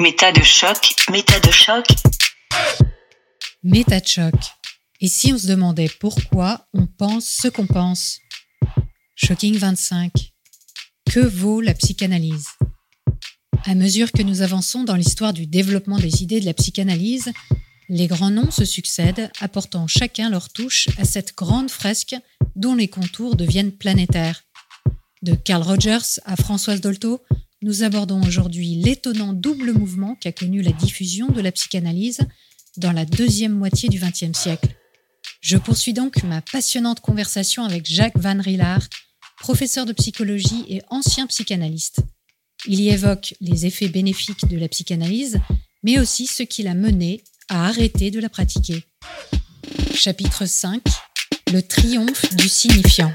Méta de choc, méta de choc. Méta de choc. Et si on se demandait pourquoi on pense ce qu'on pense Shocking 25. Que vaut la psychanalyse? À mesure que nous avançons dans l'histoire du développement des idées de la psychanalyse, les grands noms se succèdent, apportant chacun leur touche à cette grande fresque dont les contours deviennent planétaires. De Carl Rogers à Françoise Dolto, nous abordons aujourd'hui l'étonnant double mouvement qu'a connu la diffusion de la psychanalyse dans la deuxième moitié du XXe siècle. Je poursuis donc ma passionnante conversation avec Jacques Van Rillard, professeur de psychologie et ancien psychanalyste. Il y évoque les effets bénéfiques de la psychanalyse, mais aussi ce qui l'a mené à arrêter de la pratiquer. Chapitre 5 Le triomphe du signifiant.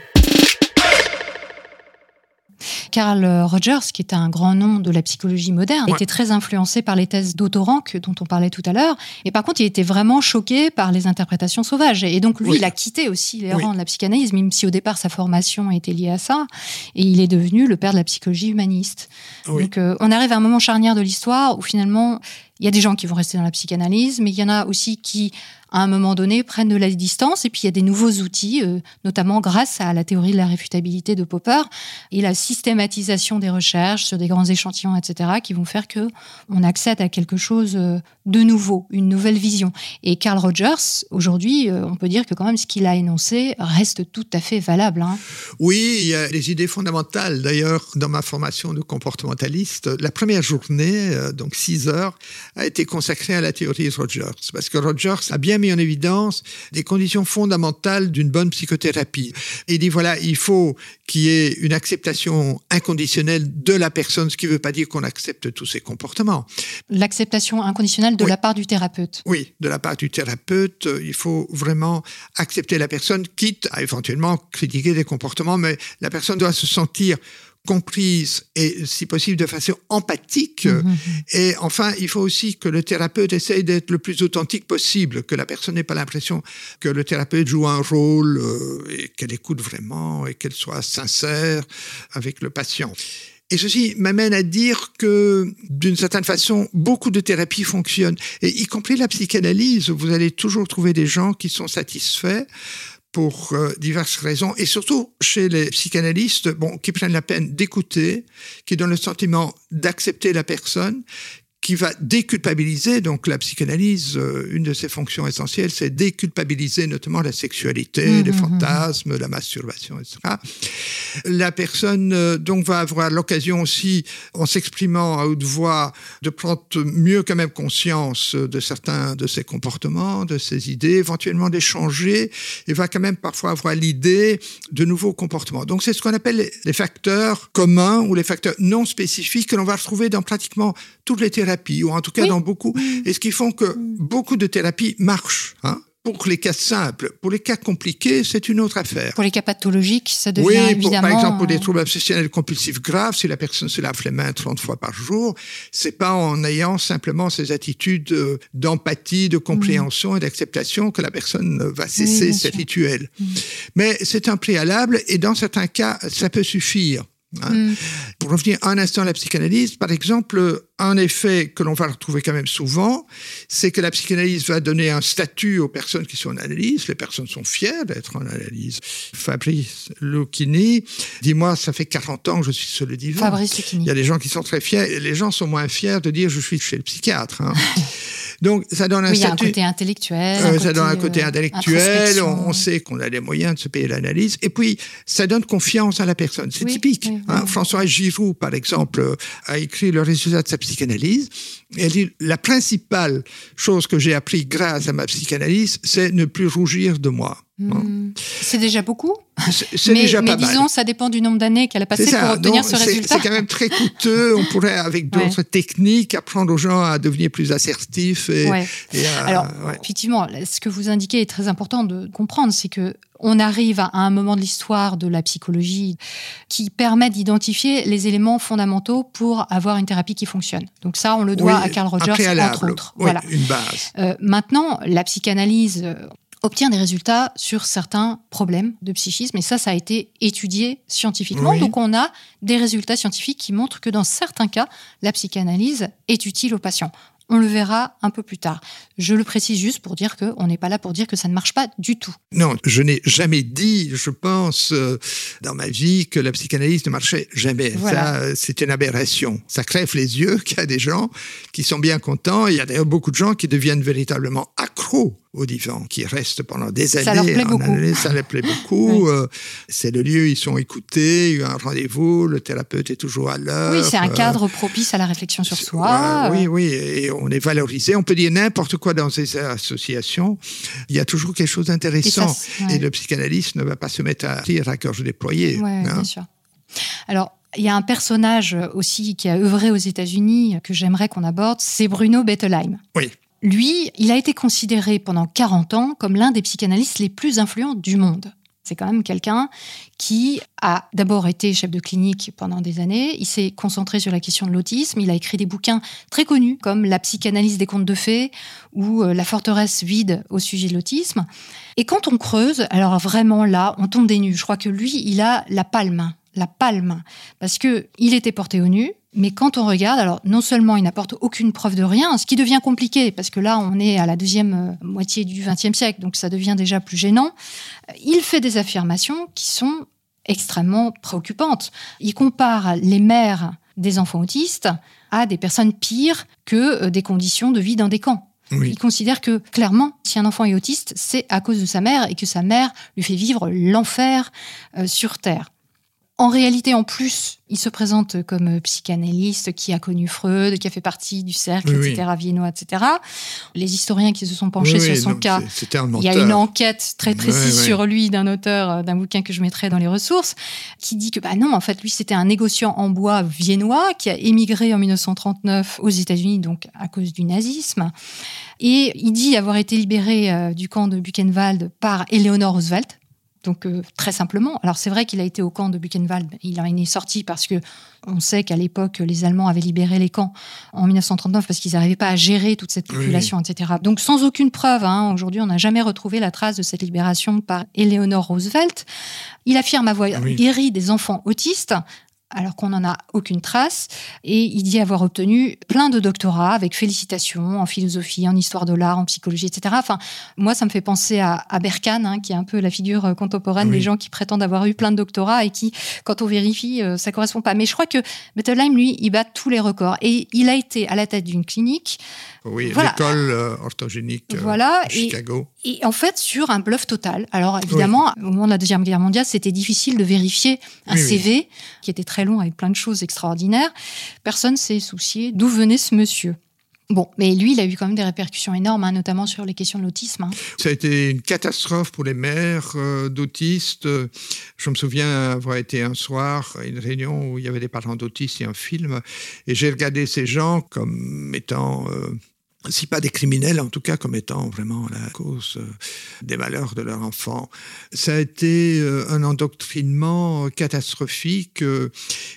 Carl Rogers, qui est un grand nom de la psychologie moderne, était très influencé par les thèses d'Autorank dont on parlait tout à l'heure. Et par contre, il était vraiment choqué par les interprétations sauvages. Et donc, lui, il a quitté aussi les rangs de la psychanalyse, même si au départ, sa formation était liée à ça. Et il est devenu le père de la psychologie humaniste. Donc, euh, on arrive à un moment charnière de l'histoire où finalement, il y a des gens qui vont rester dans la psychanalyse, mais il y en a aussi qui à un moment donné, prennent de la distance. Et puis, il y a des nouveaux outils, euh, notamment grâce à la théorie de la réfutabilité de Popper et la systématisation des recherches sur des grands échantillons, etc., qui vont faire que on accède à quelque chose euh, de nouveau, une nouvelle vision. Et Carl Rogers, aujourd'hui, euh, on peut dire que quand même ce qu'il a énoncé reste tout à fait valable. Hein. Oui, il y a des idées fondamentales. D'ailleurs, dans ma formation de comportementaliste, la première journée, donc 6 heures, a été consacrée à la théorie de Rogers. Parce que Rogers a bien mis en évidence des conditions fondamentales d'une bonne psychothérapie. Il dit voilà, il faut qu'il y ait une acceptation inconditionnelle de la personne, ce qui ne veut pas dire qu'on accepte tous ses comportements. L'acceptation inconditionnelle de la part du thérapeute. Oui, de la part du thérapeute, il faut vraiment accepter la personne, quitte à éventuellement critiquer des comportements, mais la personne doit se sentir comprise et si possible de façon empathique. Mhm, mhm. Et enfin, il faut aussi que le thérapeute essaye d'être le plus authentique possible, que la personne n'ait pas l'impression que le thérapeute joue un rôle euh, et qu'elle écoute vraiment et qu'elle soit sincère avec le patient. Et ceci m'amène à dire que, d'une certaine façon, beaucoup de thérapies fonctionnent, et y compris la psychanalyse, vous allez toujours trouver des gens qui sont satisfaits pour euh, diverses raisons, et surtout chez les psychanalystes, bon, qui prennent la peine d'écouter, qui donnent le sentiment d'accepter la personne, qui va déculpabiliser, donc la psychanalyse, euh, une de ses fonctions essentielles, c'est déculpabiliser notamment la sexualité, mmh, les mmh, mmh. fantasmes, la masturbation, etc. La personne euh, donc va avoir l'occasion aussi, en s'exprimant à haute voix, de prendre mieux quand même conscience de certains de ses comportements, de ses idées, éventuellement d'échanger, et va quand même parfois avoir l'idée de nouveaux comportements. Donc c'est ce qu'on appelle les facteurs communs ou les facteurs non spécifiques que l'on va retrouver dans pratiquement toutes les thérapies, ou en tout cas dans beaucoup, et ce qui font que beaucoup de thérapies marchent. Hein pour les cas simples. Pour les cas compliqués, c'est une autre affaire. Pour les cas pathologiques, ça devient oui, évidemment... par exemple, pour des troubles obsessionnels compulsifs graves, si la personne se lave les mains 30 fois par jour, c'est pas en ayant simplement ces attitudes euh, d'empathie, de compréhension et d'acceptation que la personne va cesser ces rituels. Mais c'est un préalable et dans certains cas, ça peut suffire. Hein? Mm. Pour revenir un instant à la psychanalyse, par exemple, un effet que l'on va retrouver quand même souvent, c'est que la psychanalyse va donner un statut aux personnes qui sont en analyse. Les personnes sont fières d'être en analyse. Fabrice Lucchini dis-moi, ça fait 40 ans que je suis sur le divan. Fabrice Lucchini. Il y a des gens qui sont très fiers. Les gens sont moins fiers de dire je suis chez le psychiatre. Hein. Donc, ça donne un oui, statut. un côté intellectuel. Euh, ça donne un côté euh, intellectuel. On, sait qu'on a les moyens de se payer l'analyse. Et puis, ça donne confiance à la personne. C'est typique. Hein. François Giroud, par exemple, a écrit le résultat de sa psychanalyse. Elle dit la principale chose que j'ai appris grâce à ma psychanalyse, c'est ne plus rougir de moi. Hmm. C'est déjà beaucoup. C'est déjà pas mais disons, ça dépend du nombre d'années qu'elle a passé pour obtenir ce résultat. C'est quand même très coûteux. On pourrait, avec d'autres techniques, apprendre aux gens à devenir plus assertifs. Et, Alors, effectivement, ce que vous indiquez est très important de comprendre, c'est que on arrive à un moment de l'histoire de la psychologie qui permet d'identifier les éléments fondamentaux pour avoir une thérapie qui fonctionne. Donc ça, on le doit à Carl Rogers, entre autres. voilà. Une base. Euh, maintenant, la psychanalyse, obtient des résultats sur certains problèmes de psychisme. Et ça, ça a été étudié scientifiquement. Oui. Donc, on a des résultats scientifiques qui montrent que dans certains cas, la psychanalyse est utile aux patients. On le verra un peu plus tard. Je le précise juste pour dire qu'on n'est pas là pour dire que ça ne marche pas du tout. Non, je n'ai jamais dit, je pense, euh, dans ma vie, que la psychanalyse ne marchait jamais. Voilà. Ça, c'est une aberration. Ça crève les yeux qu'il y a des gens qui sont bien contents. Il y a d'ailleurs beaucoup de gens qui deviennent véritablement accros au divan, qui restent pendant des années. Ça leur plaît beaucoup. ça leur plaît beaucoup. Euh, c'est le lieu, ils sont écoutés, il y a un rendez-vous, le thérapeute est toujours à l'heure. Oui, c'est un euh, cadre propice à la réflexion sur soi. oui, oui, et on est valorisé. On peut dire n'importe quoi dans ces associations. Il y a toujours quelque chose d'intéressant. Et ouais. Le psychanalyste ne va pas se mettre à rire à gorge déployée. Ouais, hein. bien sûr. Alors, il y a un personnage aussi qui a œuvré aux États-Unis que j'aimerais qu'on aborde, c'est Bruno Bettelheim. Oui. Lui, il a été considéré pendant 40 ans comme l'un des psychanalystes les plus influents du monde. C'est quand même quelqu'un qui a d'abord été chef de clinique pendant des années. Il s'est concentré sur la question de l'autisme. Il a écrit des bouquins très connus comme La psychanalyse des contes de fées ou euh, La forteresse vide au sujet de l'autisme. Et quand on creuse, alors vraiment là, on tombe des nues. Je crois que lui, il a la palme, la palme, parce que il était porté au nu. Mais quand on regarde, alors non seulement il n'apporte aucune preuve de rien, ce qui devient compliqué, parce que là on est à la deuxième euh, moitié du XXe siècle, donc ça devient déjà plus gênant. Il fait des affirmations qui sont extrêmement préoccupantes. Il compare les mères des enfants autistes à des personnes pires que euh, des conditions de vie dans des camps. Oui. Il considère que clairement, si un enfant est autiste, c'est à cause de sa mère et que sa mère lui fait vivre l'enfer euh, sur Terre. En réalité, en plus, il se présente comme euh, psychanalyste qui a connu Freud, qui a fait partie du cercle, Oui, oui. etc., viennois, etc. Les historiens qui se sont penchés Oui, sur son non, cas il y a une enquête très précise sur lui d'un auteur euh, d'un bouquin que je mettrai dans les ressources qui dit que bah non en fait lui c'était un négociant en bois viennois qui a émigré en 1939 aux États-Unis donc à cause du nazisme et il dit avoir été libéré euh, du camp de Buchenwald par Eleanor Roosevelt donc euh, très simplement. Alors c'est vrai qu'il a été au camp de Buchenwald. Il en est sorti parce que on sait qu'à l'époque les Allemands avaient libéré les camps en 1939 parce qu'ils n'arrivaient pas à gérer toute cette Oui, population, etc. Donc sans aucune preuve. hein, Aujourd'hui, on n'a jamais retrouvé la trace de cette libération par Eleanor Roosevelt. Il affirme avoir Oui. guéri des enfants autistes alors qu'on n'en a aucune trace. Et il dit avoir obtenu plein de doctorats avec félicitations en philosophie, en histoire de l'art, en psychologie, etc. Enfin, moi, ça me fait penser à, à Berkane, hein, qui est un peu la figure euh, contemporaine Oui. des gens qui prétendent avoir eu plein de doctorats et qui, quand on vérifie, euh, ça correspond pas. Mais je crois que Bettelheim, lui, il bat tous les records. Et il a été à la tête d'une clinique. Oui, l'école euh, orthogénique Voilà, et- Chicago. Et en fait, sur un bluff total. Alors évidemment, au moment de la Deuxième Guerre mondiale, c'était difficile de vérifier un oui. CV qui était très long avec plein de choses extraordinaires. Personne s'est soucié d'où venait ce monsieur. Bon, mais lui, il a eu quand même des répercussions énormes, hein, notamment sur les questions de l'autisme. hein. Ça a été une catastrophe pour les mères euh, d'autistes. Je me souviens avoir été un soir à une réunion où il y avait des parents d'autistes et un film, et j'ai regardé ces gens comme étant, euh, si pas des criminels, en tout cas comme étant vraiment la cause euh, des malheurs de leur enfant. Ça a été euh, un endoctrinement catastrophique. euh,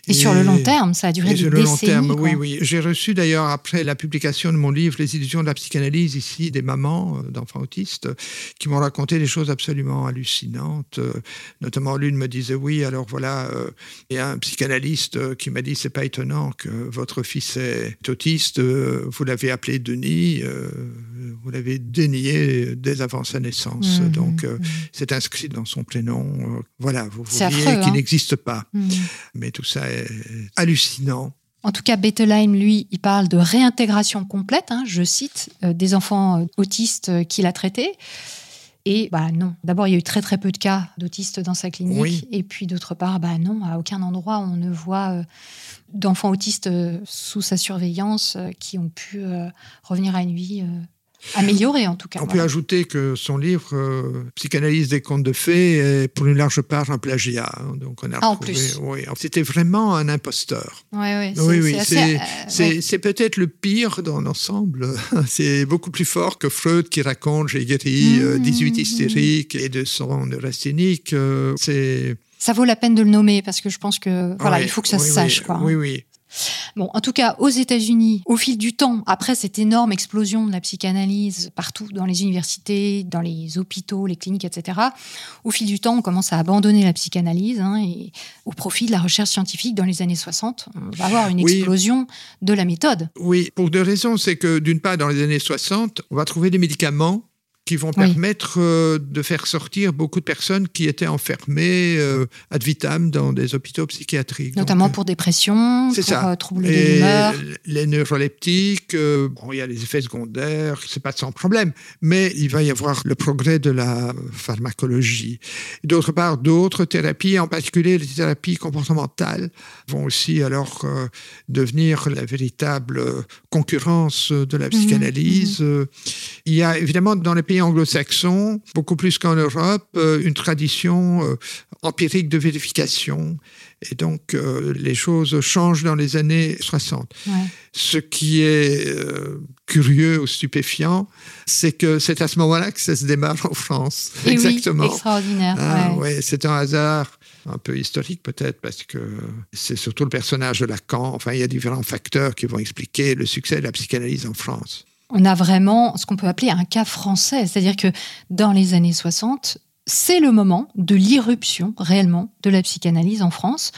Et, sur le long terme, ça a duré des sur le long terme, quoi. oui, oui. J'ai reçu d'ailleurs, après la publication de mon livre Les illusions de la psychanalyse, ici, des mamans d'enfants autistes qui m'ont raconté des choses absolument hallucinantes. Notamment, l'une me disait Oui, alors voilà, il y a un psychanalyste qui m'a dit C'est pas étonnant que votre fils est autiste, vous l'avez appelé Denis, euh, vous l'avez dénié dès avant sa naissance. Mhm, Donc, euh, mhm. c'est inscrit dans son prénom. Euh, voilà, vous voyez qu'il hein. n'existe pas. Mhm. Mais tout ça est hallucinant. En tout cas, Bettelheim, lui, il parle de réintégration complète, hein, je cite, euh, des enfants autistes qu'il a traités. Et bah non, d'abord, il y a eu très très peu de cas d'autistes dans sa clinique. Oui. Et puis d'autre part, bah non, à aucun endroit on ne voit d'enfants autistes euh, sous sa surveillance euh, qui ont pu euh, revenir à une vie améliorée en tout cas. On peut ajouter que son livre Psychanalyse des contes de fées est pour une large part un plagiat. hein. Donc on a Ah, en plus. oui, c'était vraiment un imposteur. Ouais, ouais, c'est- Oui, oui, c'est euh, c'est- ouais. peut-être le pire dans l'ensemble. c'est beaucoup plus fort que Freud qui raconte j'ai guéri euh, Mmh, 18 mmh. hystériques et de son neurasthénique. c'est Ça vaut la peine de le nommer parce que je pense que voilà, Ouais, il faut que ça oui, se sache. oui, quoi. hein. Oui, oui. Bon, en tout cas, aux États-Unis, au fil du temps, après cette énorme explosion de la psychanalyse partout dans les universités, dans les hôpitaux, les cliniques, etc., au fil du temps, on commence à abandonner la psychanalyse hein, et au profit de la recherche scientifique dans les années 60. On va avoir une explosion de la méthode. Oui, pour deux raisons. C'est que d'une part, dans les années 60, on va trouver des médicaments qui vont permettre euh, de faire sortir beaucoup de personnes qui étaient enfermées euh, ad vitam dans des hôpitaux psychiatriques. Notamment pour dépression, pour ça. Euh, troubles de l'humeur. Les neuroleptiques, bon, il y a les effets secondaires, c'est pas sans problème, mais il va y avoir le progrès de la pharmacologie. D'autre part, d'autres thérapies, en particulier les thérapies comportementales, vont aussi alors devenir la véritable concurrence de la mmh, psychanalyse. Mmh. Il y a évidemment dans les pays anglo-saxons, beaucoup plus qu'en Europe, euh, une tradition euh, empirique de vérification. Et donc, euh, les choses changent dans les années 60. Ce qui est curieux ou stupéfiant, c'est que c'est à ce moment-là que ça se démarre en France. Exactement. Oui, extraordinaire. Ah, ouais. c'est un hasard un peu historique peut-être, parce que c'est surtout le personnage de Lacan. Enfin, il y a différents facteurs qui vont expliquer le succès de la psychanalyse en France on a vraiment ce qu'on peut appeler un cas français. C'est-à-dire que dans les années 60, c'est le moment de l'irruption réellement de la psychanalyse en France,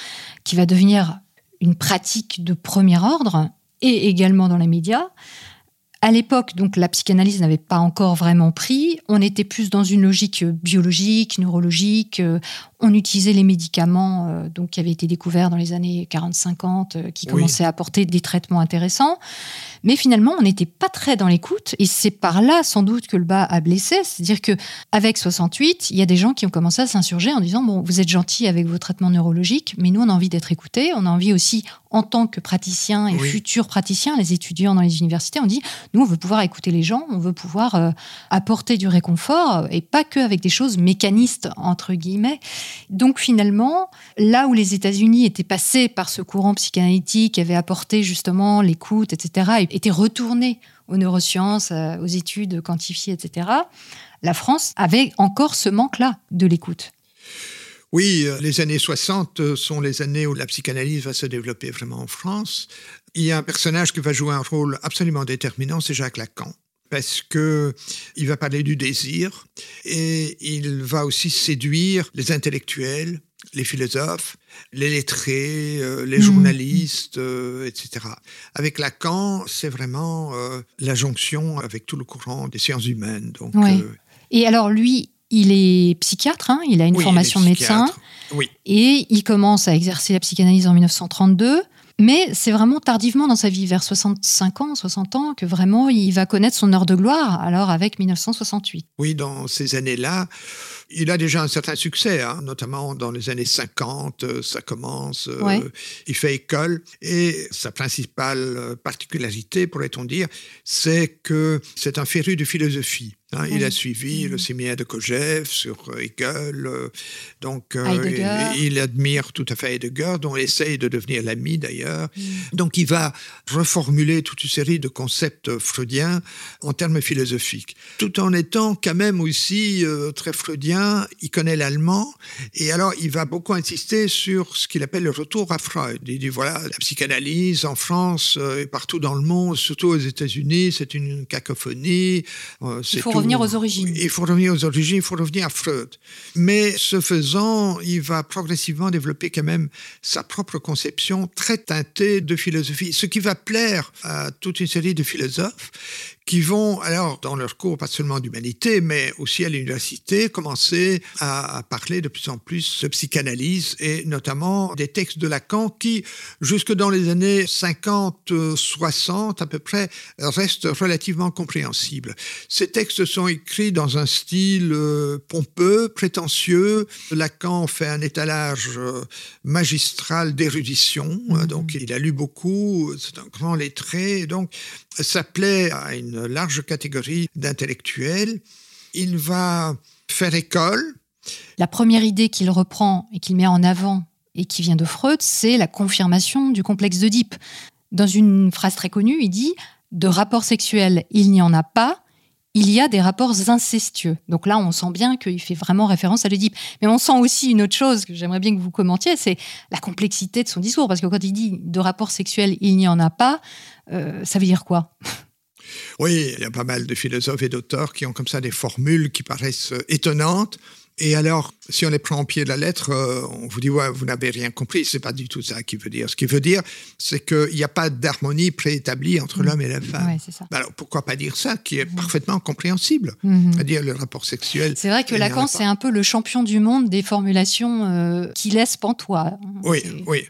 qui va devenir une pratique de premier ordre et également dans les médias. À l'époque, donc, la psychanalyse n'avait pas encore vraiment pris. On était plus dans une logique biologique, neurologique. On utilisait les médicaments euh, donc, qui avaient été découverts dans les années 40-50, euh, qui commençaient à apporter des traitements intéressants. Mais finalement, on n'était pas très dans l'écoute. Et c'est par là, sans doute, que le bas a blessé. C'est-à-dire que avec 68, il y a des gens qui ont commencé à s'insurger en disant bon, vous êtes gentil avec vos traitements neurologiques, mais nous, on a envie d'être écoutés. On a envie aussi, en tant que praticiens et futurs praticiens, les étudiants dans les universités, on dit nous, on veut pouvoir écouter les gens, on veut pouvoir euh, apporter du réconfort et pas que avec des choses mécanistes entre guillemets. Donc finalement, là où les États-Unis étaient passés par ce courant psychanalytique, avait apporté justement l'écoute, etc., et étaient retournés aux neurosciences, euh, aux études quantifiées, etc., la France avait encore ce manque-là de l'écoute. Oui, euh, les années 60 euh, sont les années où la psychanalyse va se développer vraiment en France. Il y a un personnage qui va jouer un rôle absolument déterminant, c'est Jacques Lacan parce que il va parler du désir et il va aussi séduire les intellectuels, les philosophes, les lettrés, euh, les mmh. journalistes, euh, etc. Avec Lacan, c'est vraiment euh, la jonction avec tout le courant des sciences humaines. Donc, Et alors lui, il est psychiatre, hein, il a une formation de médecin, oui. et il commence à exercer la psychanalyse en 1932. Mais c'est vraiment tardivement dans sa vie, vers 65 ans, 60 ans, que vraiment il va connaître son heure de gloire, alors avec 1968. Oui, dans ces années-là, il a déjà un certain succès, hein, notamment dans les années 50, euh, ça commence, euh, il fait école, et sa principale euh, particularité, pourrait-on dire, c'est que c'est un féru de philosophie. Hein, il a suivi le mm. séminaire de Kojève sur Hegel, donc il, admire tout à fait Heidegger, dont il essaye de devenir l'ami d'ailleurs. Mm. Donc il va reformuler toute une série de concepts freudiens en termes philosophiques, tout en étant quand même aussi très freudien il connaît l'allemand, et alors il va beaucoup insister sur ce qu'il appelle le retour à Freud. Il dit voilà, la psychanalyse en France euh, et partout dans le monde, surtout aux États-Unis, c'est une cacophonie. Euh, il faut revenir aux origines. Il faut revenir aux origines, il faut revenir à Freud. Mais ce faisant, il va progressivement développer quand même sa propre conception très teintée de philosophie, ce qui va plaire à toute une série de philosophes qui vont, alors, dans leur cours, pas seulement d'humanité, mais aussi à l'université, commencer à, parler de plus en plus de psychanalyse et notamment des textes de Lacan qui, jusque dans les années 50-60 à peu près, restent relativement compréhensibles. Ces textes sont écrits dans un style euh, pompeux, prétentieux. Lacan fait un étalage euh, magistral d'érudition, mmh. donc il a lu beaucoup, c'est un grand lettré, donc ça plaît à une large catégorie d'intellectuels. Il va faire école. La première idée qu'il reprend et qu'il met en avant et qui vient de Freud, c'est la confirmation du complexe d'Oedipe. Dans une phrase très connue, il dit De rapport sexuel, il n'y en a pas, il y a des rapports incestueux. Donc là, on sent bien qu'il fait vraiment référence à l'Oedipe. Mais on sent aussi une autre chose que j'aimerais bien que vous commentiez, c'est la complexité de son discours. Parce que quand il dit de rapports sexuels, il n'y en a pas, euh, ça veut dire quoi? Oui, il y a pas mal de philosophes et d'auteurs qui ont comme ça des formules qui paraissent étonnantes. Et alors, si on les prend au pied de la lettre, euh, on vous dit ouais, vous n'avez rien compris. C'est pas du tout ça qu'il veut dire. Ce qu'il veut dire, c'est qu'il n'y a pas d'harmonie préétablie entre l'homme et la femme. Ouais, c'est ça. Bah alors pourquoi pas dire ça, qui est parfaitement compréhensible, c'est-à-dire le rapport sexuel. C'est vrai que Lacan, c'est un peu le champion du monde des formulations euh, qui laissent pantois. Oui, oui.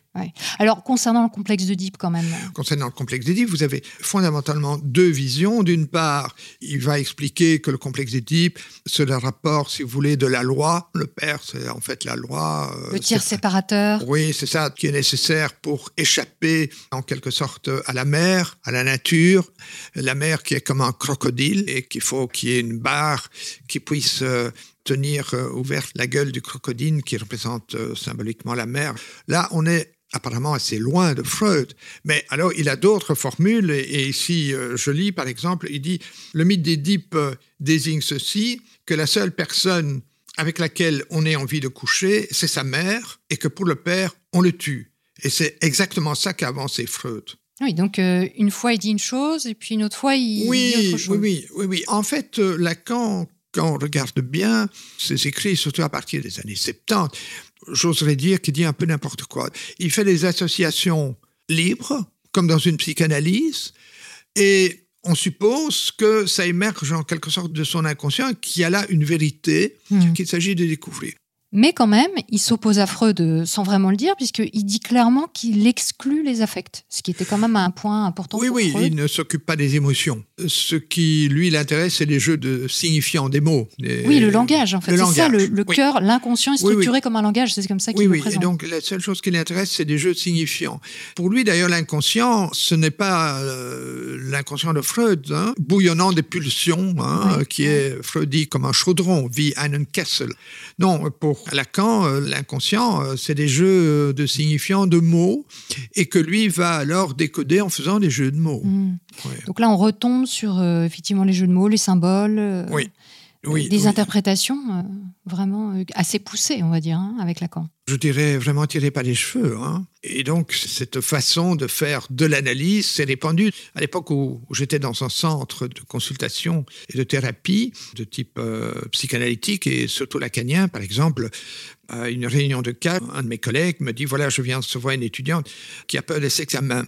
Alors, concernant le complexe d'Oedipe, quand même. Concernant le complexe d'Édipe, vous avez fondamentalement deux visions. D'une part, il va expliquer que le complexe d'Édipe, c'est le rapport, si vous voulez, de la loi. Le père, c'est en fait la loi. euh, Le tiers séparateur. Oui, c'est ça qui est nécessaire pour échapper en quelque sorte à la mer, à la nature. La mer qui est comme un crocodile et qu'il faut qu'il y ait une barre qui puisse euh, tenir euh, ouverte la gueule du crocodile qui représente symboliquement la mer. Là, on est apparemment assez loin de Freud. Mais alors, il a d'autres formules, et, ici, je lis par exemple, il dit, le mythe d'Édipe désigne ceci, que la seule personne avec laquelle on ait envie de coucher, c'est sa mère, et que pour le père, on le tue. Et c'est exactement ça qu'a avancé Freud. Oui, donc euh, une fois il dit une chose, et puis une autre fois il dit Oui, autre oui, chose. oui, oui, oui. En fait, euh, Lacan, quand on regarde bien ses écrits, surtout à partir des années 70, j'oserais dire qu'il dit un peu n'importe quoi. Il fait des associations libres, comme dans une psychanalyse, et on suppose que ça émerge en quelque sorte de son inconscient, qu'il y a là une vérité Hmm. qu'il s'agit de découvrir. Mais quand même, il s'oppose à Freud euh, sans vraiment le dire, puisqu'il dit clairement qu'il exclut les affects, ce qui était quand même un point important Oui, pour oui, Freud. il ne s'occupe pas des émotions. Ce qui, lui, l'intéresse, c'est les jeux de signifiants des mots. des- Oui, le langage, en fait. C'est ça, le, langage, le oui. cœur, l'inconscient est Oui, oui. structuré comme un langage, c'est comme ça qu'il Oui, le oui. Et donc, la seule chose qui l'intéresse, c'est des jeux de signifiants. Pour lui, d'ailleurs, l'inconscient, ce n'est pas euh, l'inconscient de Freud, hein, bouillonnant des pulsions, hein, qui est, Freud dit, comme un chaudron, wie einen Kessel. Non, pour Lacan, euh, l'inconscient, euh, c'est des jeux de signifiants de mots, et que lui va alors décoder en faisant des jeux de mots. Hmm. Donc là, on retombe sur euh, effectivement les jeux de mots, les symboles, euh, Oui. Oui, des interprétations euh, vraiment assez poussées, on va dire, hein, avec Lacan. je dirais vraiment tiré par les cheveux. hein. Et donc, cette façon de faire de l'analyse s'est répandue. À l'époque où, j'étais dans un centre de consultation et de thérapie de type psychanalytique et surtout lacanien, par exemple, à une réunion de cas, un de mes collègues me dit, voilà, je viens de recevoir une étudiante qui a peur des examens.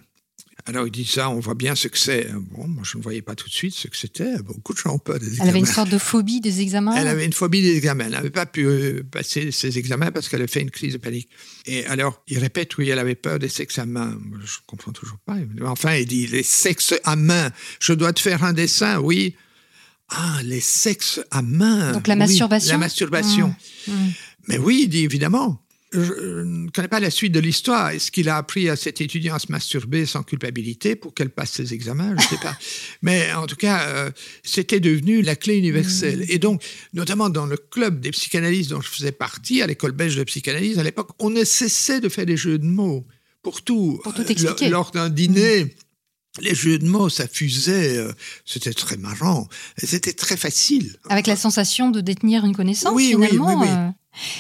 Alors il dit ça, on voit bien ce que c'est. Bon, moi je ne voyais pas tout de suite ce que c'était. Beaucoup de gens ont peur des examens. Elle avait une sorte de phobie des examens. Elle avait une phobie des examens. Elle n'avait pas pu euh, passer ses examens parce qu'elle avait fait une crise de panique. Et alors, il répète, oui, elle avait peur des examens. Je ne comprends toujours pas. Enfin, il dit, les sexes à main. Je dois te faire un dessin, oui. Ah, les sexes à main. Donc la Oui, masturbation La masturbation. Mmh. Mmh. Mais oui, il dit évidemment. Je, ne connais pas la suite de l'histoire. Est-ce qu'il a appris à cet étudiant à se masturber sans culpabilité pour qu'elle passe ses examens? Je ne sais pas. Mais en tout cas, euh, c'était devenu la clé universelle. Et donc, notamment dans le club des psychanalystes dont je faisais partie, à l'école belge de psychanalyse, à l'époque, on ne cessait de faire des jeux de mots pour tout. Pour tout Euh, expliquer. Lors d'un dîner. Les jeux de mots, ça fusait, euh, c'était très marrant, c'était très facile. Avec la sensation de détenir une connaissance, Oui, oui, finalement. oui, oui. euh.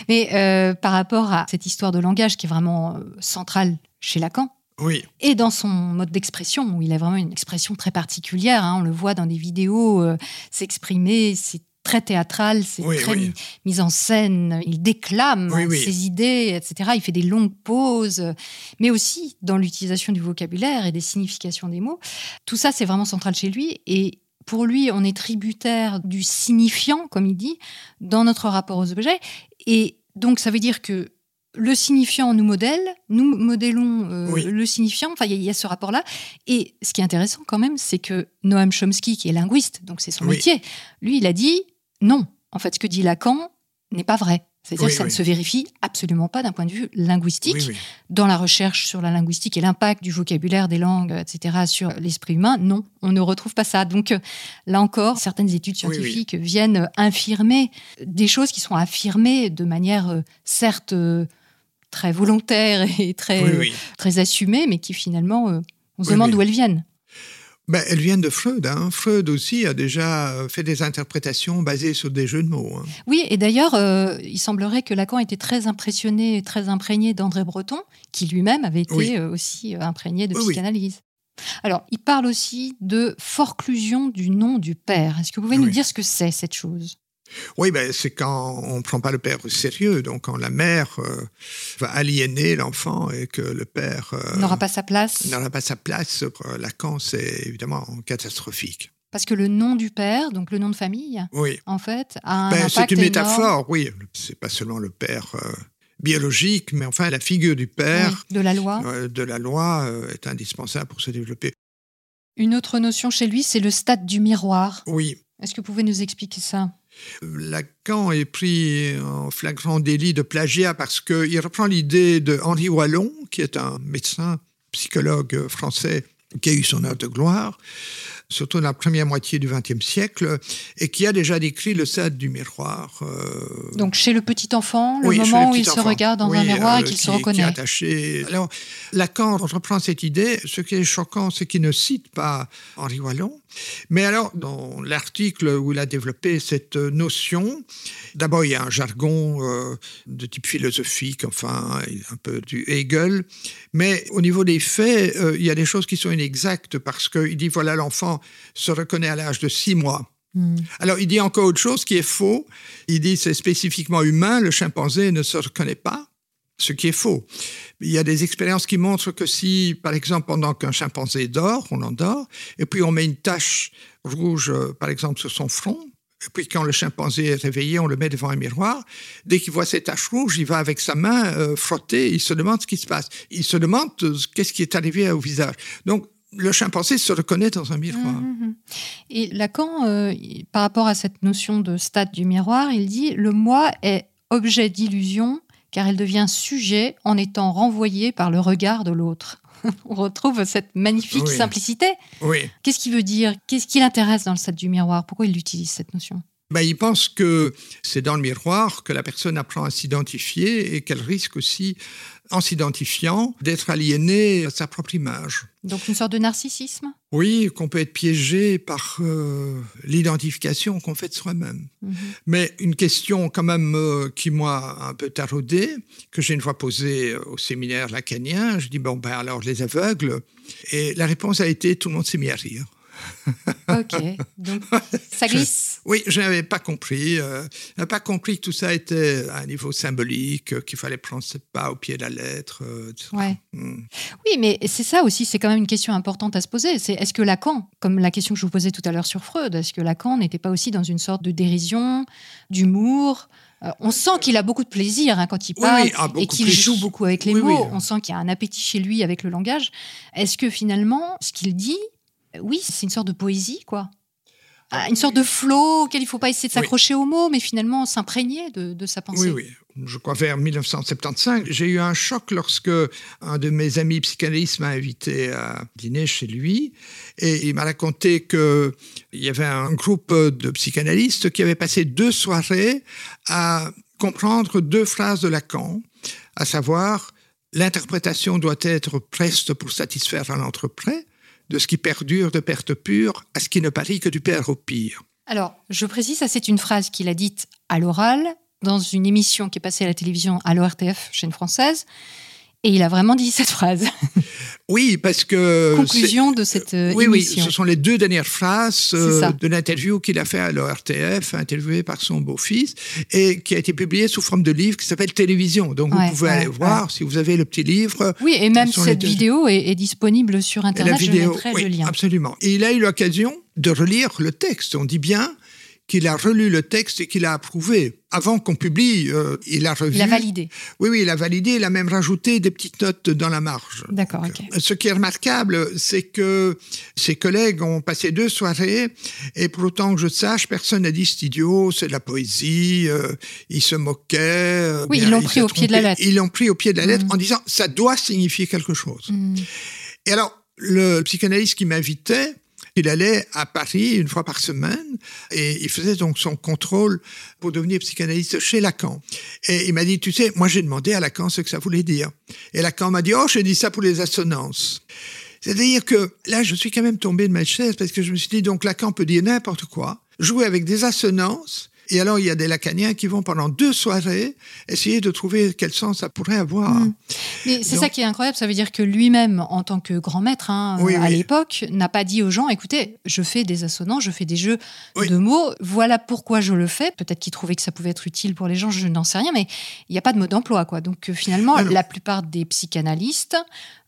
Mais euh, par rapport à cette histoire de langage qui est vraiment euh, centrale chez Lacan, Oui, et dans son mode d'expression, où il a vraiment une expression très particulière, hein, on le voit dans des vidéos euh, s'exprimer, c'est très théâtral, c'est Oui, très oui. mis, mis en scène, il déclame Oui, ses idées, etc. Il fait des longues pauses, mais aussi dans l'utilisation du vocabulaire et des significations des mots. Tout ça, c'est vraiment central chez lui. Et pour lui, on est tributaire du signifiant, comme il dit, dans notre rapport aux objets. Et donc, ça veut dire que le signifiant nous modèle, nous modélons euh, Oui. le signifiant, enfin, il y, a- il y a ce rapport-là. Et ce qui est intéressant quand même, c'est que Noam Chomsky, qui est linguiste, donc c'est son Oui. métier, lui, il a dit non. En fait, ce que dit Lacan n'est pas vrai. C'est-à-dire Oui, que ça oui. ne se vérifie absolument pas d'un point de vue linguistique oui, dans la recherche sur la linguistique et l'impact du vocabulaire des langues, etc., sur l'esprit humain, non, on ne retrouve pas ça. Donc euh, là encore, certaines études scientifiques viennent infirmer des choses qui sont affirmées de manière, euh, certes, euh, très volontaire et très, très assumée, mais qui finalement, on se demande d'où elles viennent. Ben, Elles viennent de Freud. Hein. Freud aussi a déjà euh, fait des interprétations basées sur des jeux de mots. Hein. Oui, et d'ailleurs, euh, il semblerait que Lacan était très impressionné et très imprégné d'André Breton, qui lui-même avait été euh, aussi imprégné de psychanalyse. Alors, il parle aussi de forclusion du nom du père. Est-ce que vous pouvez nous dire ce que c'est, cette chose? Oui, ben, c'est quand on ne prend pas le père au sérieux, donc quand la mère euh, va aliéner l'enfant et que le père euh, n'aura pas sa place. N'aura pas sa place, pour Lacan, c'est évidemment catastrophique. Parce que le nom du père, donc le nom de famille, oui. en fait, a un ben, impact C'est une métaphore, oui. C'est pas seulement le père euh, biologique, mais enfin la figure du père. de la loi. de la loi est indispensable pour se développer. Une autre notion chez lui, c'est le stade du miroir. Oui. Est-ce que vous pouvez nous expliquer ça? Lacan est pris en flagrant délit de plagiat parce qu'il reprend l'idée de Henri Wallon, qui est un médecin psychologue français qui a eu son heure de gloire, surtout dans la première moitié du XXe siècle, et qui a déjà décrit le stade du miroir. Euh, Donc chez le petit enfant, le moment où il se regarde dans un miroir et euh, qu'il se reconnaît. Qui est attaché. Alors, Lacan reprend cette idée. Ce qui est choquant, c'est qu'il ne cite pas Henri Wallon. Mais alors, dans l'article où il a développé cette notion, d'abord, il y a un jargon euh, de type philosophique, enfin, un peu du Hegel, mais au niveau des faits, il y a des choses qui sont inexactes parce qu'il dit, voilà, l'enfant se reconnaît à l'âge de six mois. Hmm. Alors, il dit encore autre chose qui est faux. Il dit c'est spécifiquement humain, le chimpanzé ne se reconnaît pas, ce qui est faux. Il y a des expériences qui montrent que si, par exemple, pendant qu'un chimpanzé dort, on endort, et puis on met une tache rouge, euh, par exemple, sur son front, et puis quand le chimpanzé est réveillé, on le met devant un miroir. Dès qu'il voit cette tache rouge, il va avec sa main euh, frotter, il se demande ce qui se passe. Il se demande euh, qu'est-ce qui est arrivé au visage. Donc, le chimpanzé se reconnaît dans un miroir. Mmh, mmh, mmh. Et Lacan, euh, par rapport à cette notion de stade du miroir, il dit le moi est objet d'illusion car il devient sujet en étant renvoyé par le regard de l'autre. On retrouve cette magnifique simplicité. Oui. Qu'est-ce qu'il veut dire? Qu'est-ce qui l'intéresse dans le stade du miroir? Pourquoi il utilise cette notion? Ben, il pense que c'est dans le miroir que la personne apprend à s'identifier et qu'elle risque aussi, en s'identifiant, d'être aliénée à sa propre image. Donc une sorte de narcissisme? Oui, qu'on peut être piégé par euh, l'identification qu'on fait de soi-même. Mhm. Mais une question quand même euh, qui m'a un peu taraudé, que j'ai une fois posée au séminaire lacanien, je dis, bon, ben alors les aveugles, et la réponse a été, tout le monde s'est mis à rire. ok, donc ça glisse. oui, je n'avais pas compris. Euh, je n'avais pas compris que tout ça était à un niveau symbolique, qu'il fallait prendre ce pas au pied de la lettre. Euh, hmm. Oui, mais c'est ça aussi, c'est quand même une question importante à se poser. C'est est-ce que Lacan, comme la question que je vous posais tout à l'heure sur Freud, est-ce que Lacan n'était pas aussi dans une sorte de dérision, d'humour euh, on sent qu'il a beaucoup de plaisir hein, quand il parle ah, et qu'il joue beaucoup avec les mots. On sent qu'il y a un appétit chez lui avec le langage. Est-ce que finalement, ce qu'il dit, oui, c'est une sorte de poésie, quoi. Ah, une sorte de flot auquel il ne faut pas essayer de s'accrocher aux mots, mais finalement s'imprégner de, sa pensée. Oui, oui. Je crois vers 1975, j'ai eu un choc lorsque un de mes amis psychanalystes m'a invité à dîner chez lui et il m'a raconté qu'il y avait un groupe de psychanalystes qui avait passé deux soirées à comprendre deux phrases de Lacan, à savoir l'interprétation doit être preste pour satisfaire un entrepreneur de ce qui perdure de perte pure à ce qui ne parie que du père au pire. Alors, je précise, ça c'est une phrase qu'il a dite à l'oral dans une émission qui est passée à la télévision à l'ORTF, chaîne française. Et il a vraiment dit cette phrase. Oui, parce que... Conclusion de cette euh, oui, émission. Oui, ce sont les deux dernières phrases euh, de l'interview qu'il a fait à l'ORTF, interviewé par son beau-fils, et qui a été publié sous forme de livre qui s'appelle Télévision. Donc vous pouvez aller voir si vous avez le petit livre. Oui, et même cette vidéo est, disponible sur Internet, la vidéo, je mettrai le lien. Absolument. Et il a eu l'occasion de relire le texte. On dit bien qu'il a relu le texte et qu'il a approuvé. Avant qu'on publie, euh, il a revu. Il a validé. Oui, oui, il a validé. Il a même rajouté des petites notes dans la marge. D'accord, ok. Euh, ce qui est remarquable, c'est que ses collègues ont passé deux soirées et pour autant que je sache, personne n'a dit c'est idiot, c'est de la poésie, euh, ils se moquaient. oui, ils l'ont pris au pied de la lettre. Ils l'ont pris au pied de la lettre mm. en disant ça doit signifier quelque chose. Mm. Et alors, le psychanalyste qui m'invitait, il allait à Paris une fois par semaine et il faisait donc son contrôle pour devenir psychanalyste chez Lacan. Et il m'a dit, tu sais, moi j'ai demandé à Lacan ce que ça voulait dire. Et Lacan m'a dit, oh, j'ai dit ça pour les assonances. C'est-à-dire que là, je suis quand même tombé de ma chaise parce que je me suis dit, donc Lacan peut dire n'importe quoi, jouer avec des assonances, et alors, il y a des lacaniens qui vont pendant deux soirées essayer de trouver quel sens ça pourrait avoir. Mm. Mais c'est ça qui est incroyable. Ça veut dire que lui-même, en tant que grand maître hein, à l'époque, n'a pas dit aux gens écoutez, je fais des assonances, je fais des jeux de mots, voilà pourquoi je le fais. Peut-être qu'il trouvait que ça pouvait être utile pour les gens, je n'en sais rien, mais il n'y a pas de mode d'emploi. quoi. Donc euh, finalement, la plupart des psychanalystes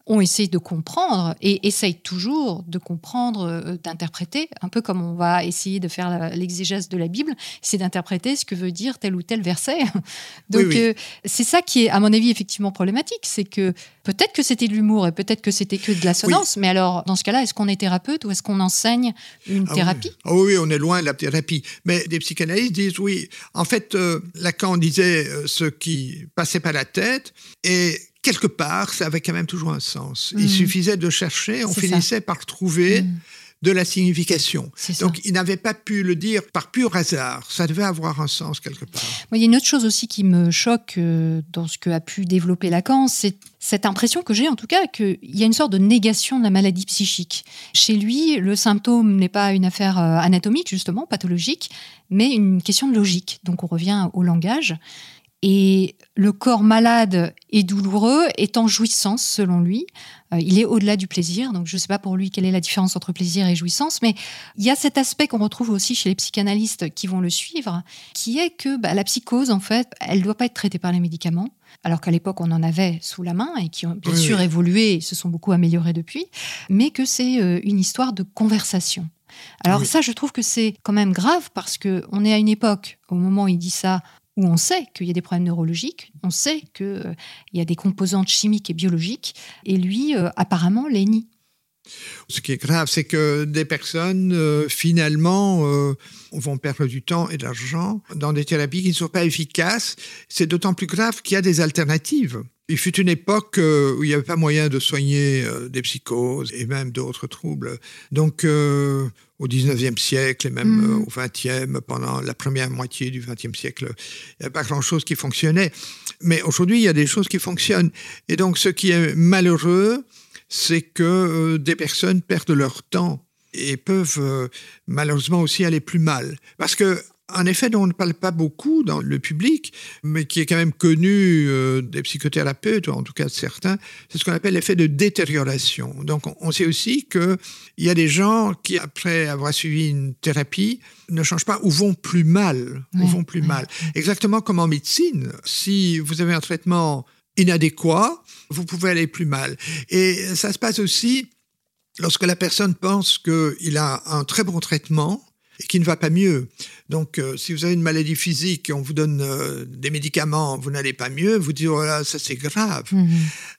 on essaye de comprendre et essaye toujours de comprendre, euh, d'interpréter, un peu comme on va essayer de faire l'exégèse de la Bible, c'est d'interpréter ce que veut dire tel ou tel verset. Donc euh, c'est ça qui est, à mon avis, effectivement problématique, c'est que peut-être que c'était de l'humour et peut-être que c'était que de l'assonance, mais alors dans ce cas-là, est-ce qu'on est thérapeute ou est-ce qu'on enseigne une ah thérapie? ah oui. on est loin de la thérapie. Mais des psychanalystes disent oui. En fait, euh, Lacan disait ce qui passait par la tête et quelque part, ça avait quand même toujours un sens. Il mm. suffisait de chercher, on finissait par trouver mm. de la signification. Donc, il n'avait pas pu le dire par pur hasard. Ça devait avoir un sens quelque part. il y a une autre chose aussi qui me choque euh, dans ce que a pu développer Lacan, c'est cette impression que j'ai en tout cas qu'il y a une sorte de négation de la maladie psychique. Chez lui, le symptôme n'est pas une affaire euh, anatomique, justement, pathologique, mais une question de logique. Donc on revient au langage. Et le corps malade et douloureux est en jouissance, selon lui. Euh, il est au-delà du plaisir. Donc, je ne sais pas pour lui quelle est la différence entre plaisir et jouissance, mais il y a cet aspect qu'on retrouve aussi chez les psychanalystes qui vont le suivre, qui est que bah, la psychose, en fait, elle ne doit pas être traitée par les médicaments, alors qu'à l'époque, on en avait sous la main et qui ont bien sûr évolué et se sont beaucoup améliorés depuis, mais que c'est euh, une histoire de conversation. Alors ça, je trouve que c'est quand même grave parce que on est à une époque, au moment où il dit ça, où on sait qu'il y a des problèmes neurologiques, on sait qu'il euh, y a des composantes chimiques et biologiques, et lui, euh, apparemment, les nie. Ce qui est grave, c'est que des personnes, euh, finalement, vont perdre du temps et de l'argent dans des thérapies qui ne sont pas efficaces. C'est d'autant plus grave qu'il y a des alternatives. Il fut une époque où il n'y avait pas moyen de soigner des psychoses et même d'autres troubles. Donc, au 19e siècle et même mm. euh, au 20e, pendant la première moitié du 20e siècle, il n'y avait pas grand-chose qui fonctionnait. Mais aujourd'hui, il y a des choses qui fonctionnent. Et donc, ce qui est malheureux, c'est que euh, des personnes perdent leur temps et peuvent euh, malheureusement aussi aller plus mal. Parce que un effet dont on ne parle pas beaucoup dans le public, mais qui est quand même connu euh, des psychothérapeutes, ou en tout cas de certains, c'est ce qu'on appelle l'effet de détérioration. Donc on sait aussi qu'il y a des gens qui, après avoir suivi une thérapie, ne changent pas ou vont plus mal. ou vont plus mal. Exactement comme en médecine. Si vous avez un traitement inadéquat, vous pouvez aller plus mal. Et ça se passe aussi lorsque la personne pense qu'il a un très bon traitement, et qui ne va pas mieux. Donc, euh, si vous avez une maladie physique et on vous donne euh, des médicaments, vous n'allez pas mieux, vous dites, oh là, ça c'est grave. Mhm.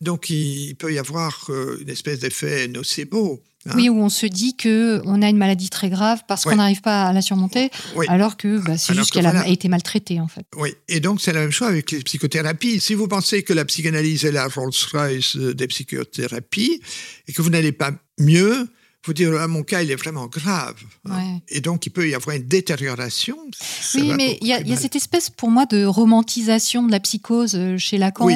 Donc, il, peut y avoir euh, une espèce d'effet nocebo. Hein. Oui, où on se dit que on a une maladie très grave parce qu'on n'arrive pas à la surmonter, alors que bah, c'est juste qu'elle a été maltraitée en fait. Oui, et donc c'est la même chose avec les psychothérapies. Si vous pensez que la psychanalyse est la Rolls-Royce des psychothérapies et que vous n'allez pas mieux, faut dire, ah, mon cas, il est vraiment grave. Hein. Et donc, il peut y avoir une détérioration. oui, mais il y, a cette espèce, pour moi, de romantisation de la psychose euh, chez Lacan,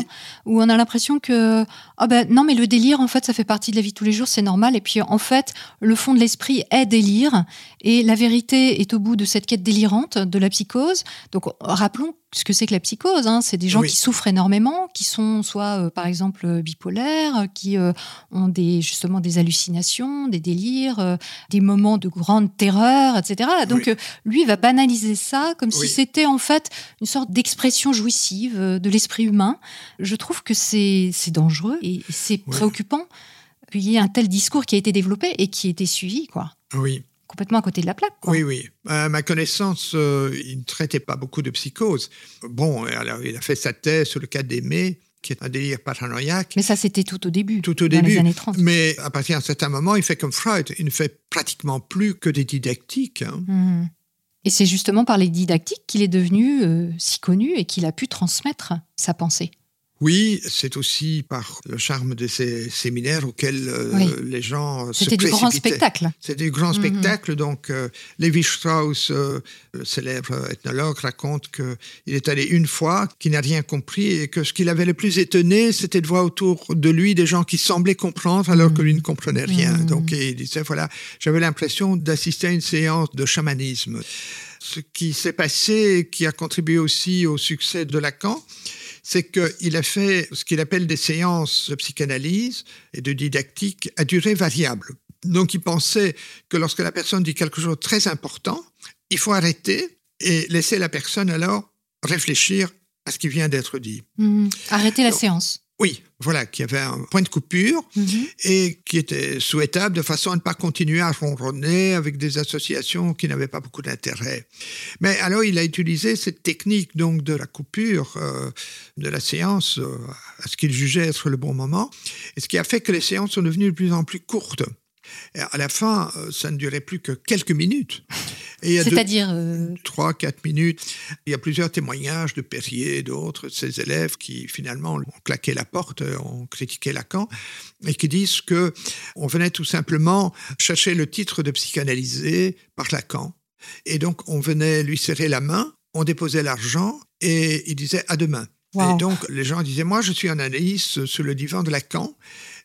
où on a l'impression que, oh ben, non, mais le délire, en fait, ça fait partie de la vie de tous les jours, c'est normal. Et puis, en fait, le fond de l'esprit est délire. Et la vérité est au bout de cette quête délirante de la psychose. Donc, rappelons ce que c'est que la psychose. Hein. C'est des gens qui souffrent énormément, qui sont soit, euh, par exemple, euh, bipolaires, qui euh, ont des, justement des hallucinations, des délires, des moments de grande terreur, etc. Donc, lui va banaliser ça comme si c'était en fait une sorte d'expression jouissive de l'esprit humain. Je trouve que c'est dangereux et c'est préoccupant qu'il y ait un tel discours qui a été développé et qui a été suivi. Quoi. Oui complètement à côté de la plaque. Oui, oui. À ma connaissance, euh, il ne traitait pas beaucoup de psychose. Bon, alors, il a fait sa thèse sur le cas d'Aimé, qui est un délire paranoïaque. Mais ça, c'était tout au début. Tout au début. Les années 30. Mais à partir d'un certain moment, il fait comme Freud. Il ne fait pratiquement plus que des didactiques. Hein. Mhm. Et c'est justement par les didactiques qu'il est devenu euh, si connu et qu'il a pu transmettre sa pensée. Oui, c'est aussi par le charme de ces séminaires auxquels euh, Oui. les gens se C'était du grand spectacle. C'était du grand Mhm. spectacle. Donc, euh, Lévi Strauss, euh, le célèbre ethnologue, raconte qu'il est allé une fois, qu'il n'a rien compris et que ce qui l'avait le plus étonné, c'était de voir autour de lui des gens qui semblaient comprendre alors que lui ne comprenait rien. Mhm. Donc, il disait, voilà, j'avais l'impression d'assister à une séance de chamanisme. Ce qui s'est passé, qui a contribué aussi au succès de Lacan, c'est qu'il a fait ce qu'il appelle des séances de psychanalyse et de didactique à durée variable. Donc il pensait que lorsque la personne dit quelque chose de très important, il faut arrêter et laisser la personne alors réfléchir à ce qui vient d'être dit. Mhm. Arrêtez la Donc- séance. Oui, voilà, qu'il y avait un point de coupure Mhm. et qui était souhaitable de façon à ne pas continuer à ronronner avec des associations qui n'avaient pas beaucoup d'intérêt. Mais alors il a utilisé cette technique donc de la coupure euh, de la séance euh, à ce qu'il jugeait être le bon moment, et ce qui a fait que les séances sont devenues de plus en plus courtes. Et à la fin, euh, ça ne durait plus que quelques minutes. C'est-à-dire, euh, trois, quatre minutes. Il y a plusieurs témoignages de Perrier et d'autres, de ses élèves qui finalement ont claqué la porte, euh, ont critiqué Lacan et qui disent que on venait tout simplement chercher le titre de psychanalysé par Lacan. Et donc on venait lui serrer la main, on déposait l'argent et il disait à demain. Wow. Et donc les gens disaient moi je suis un analyste sur le divan de Lacan.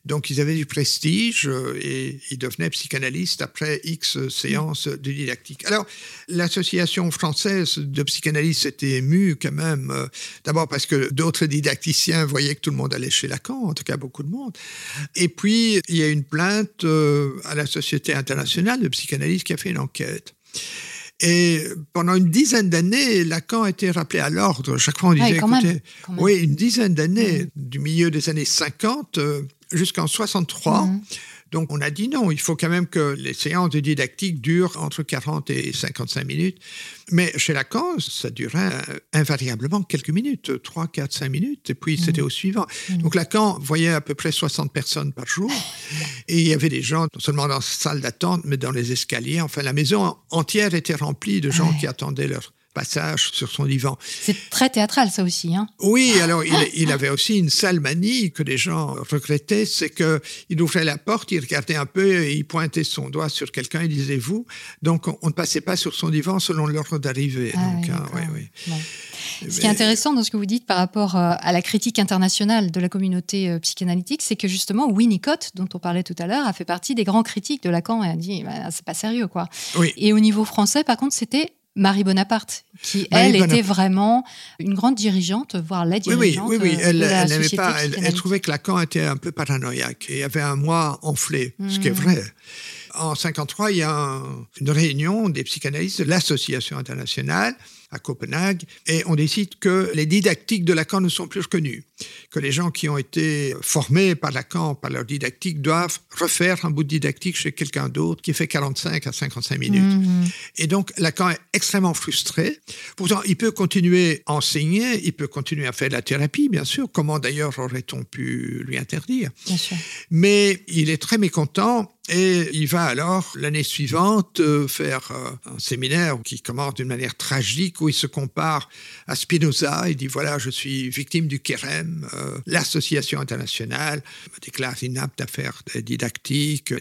Donc ils avaient du prestige euh, et ils devenaient psychanalystes après X séances de didactique. Alors l'association française de psychanalyse s'était émue quand même, euh, d'abord parce que d'autres didacticiens voyaient que tout le monde allait chez Lacan, en tout cas beaucoup de monde. Et puis il y a une plainte euh, à la Société internationale de psychanalyse qui a fait une enquête. Et pendant une dizaine d'années, Lacan a été rappelé à l'ordre. Chaque fois, on Ouais, disait, même, quand même. oui, une dizaine d'années, du milieu des années 50 euh, jusqu'en 63. Mhm. Donc, on a dit non, il faut quand même que les séances de didactique durent entre 40 et 55 minutes. Mais chez Lacan, ça durait euh, invariablement quelques minutes, 3, 4, 5 minutes, et puis c'était au suivant. Donc, Lacan voyait à peu près 60 personnes par jour, et il y avait des gens, non seulement dans la salle d'attente, mais dans les escaliers. Enfin, la maison entière était remplie de gens Ouais. qui attendaient leur passage sur son divan. c'est très théâtral, ça aussi. Hein. Oui, alors il, il avait aussi une sale manie que les gens regrettaient, c'est que il ouvrait la porte, il regardait un peu et il pointait son doigt sur quelqu'un, il disait vous? Donc on, on ne passait pas sur son divan selon l'ordre d'arrivée. Ah oui, hein, d'accord. oui, oui. Bon. Ce qui est intéressant dans ce que vous dites par rapport euh, à la critique internationale de la communauté euh, psychanalytique, c'est que justement Winnicott, dont on parlait tout à l'heure, a fait partie des grands critiques de Lacan et a dit bah, c'est pas sérieux quoi. Oui. Et au niveau français, par contre, c'était Marie Bonaparte, qui Marie elle Bonaparte. était vraiment une grande dirigeante, voire la Oui, oui, dirigeante oui, oui. euh, Elle, de la elle société pas. Elle, trouvait que Lacan était un peu paranoïaque et avait un moi enflé, ce qui est Mhm. vrai. En 53, il y a un- une réunion des psychanalystes de l'Association internationale à Copenhague et on décide que les didactiques de Lacan ne sont plus reconnues, que les gens qui ont été formés par Lacan, par leur didactique, doivent refaire un bout de didactique chez quelqu'un d'autre qui fait 45 à 55 minutes. Mhm. Et donc, Lacan est extrêmement frustré. Pourtant, il peut continuer à enseigner, il peut continuer à faire de la thérapie, bien sûr. Comment d'ailleurs aurait-on pu lui interdire? Bien sûr. Mais il est très mécontent et il va alors, l'année suivante, euh, faire euh, un séminaire qui commence d'une manière tragique où il se compare à Spinoza. Il dit, voilà, je suis victime du kérem. euh, L'association internationale me déclare inapte à faire des didactiques.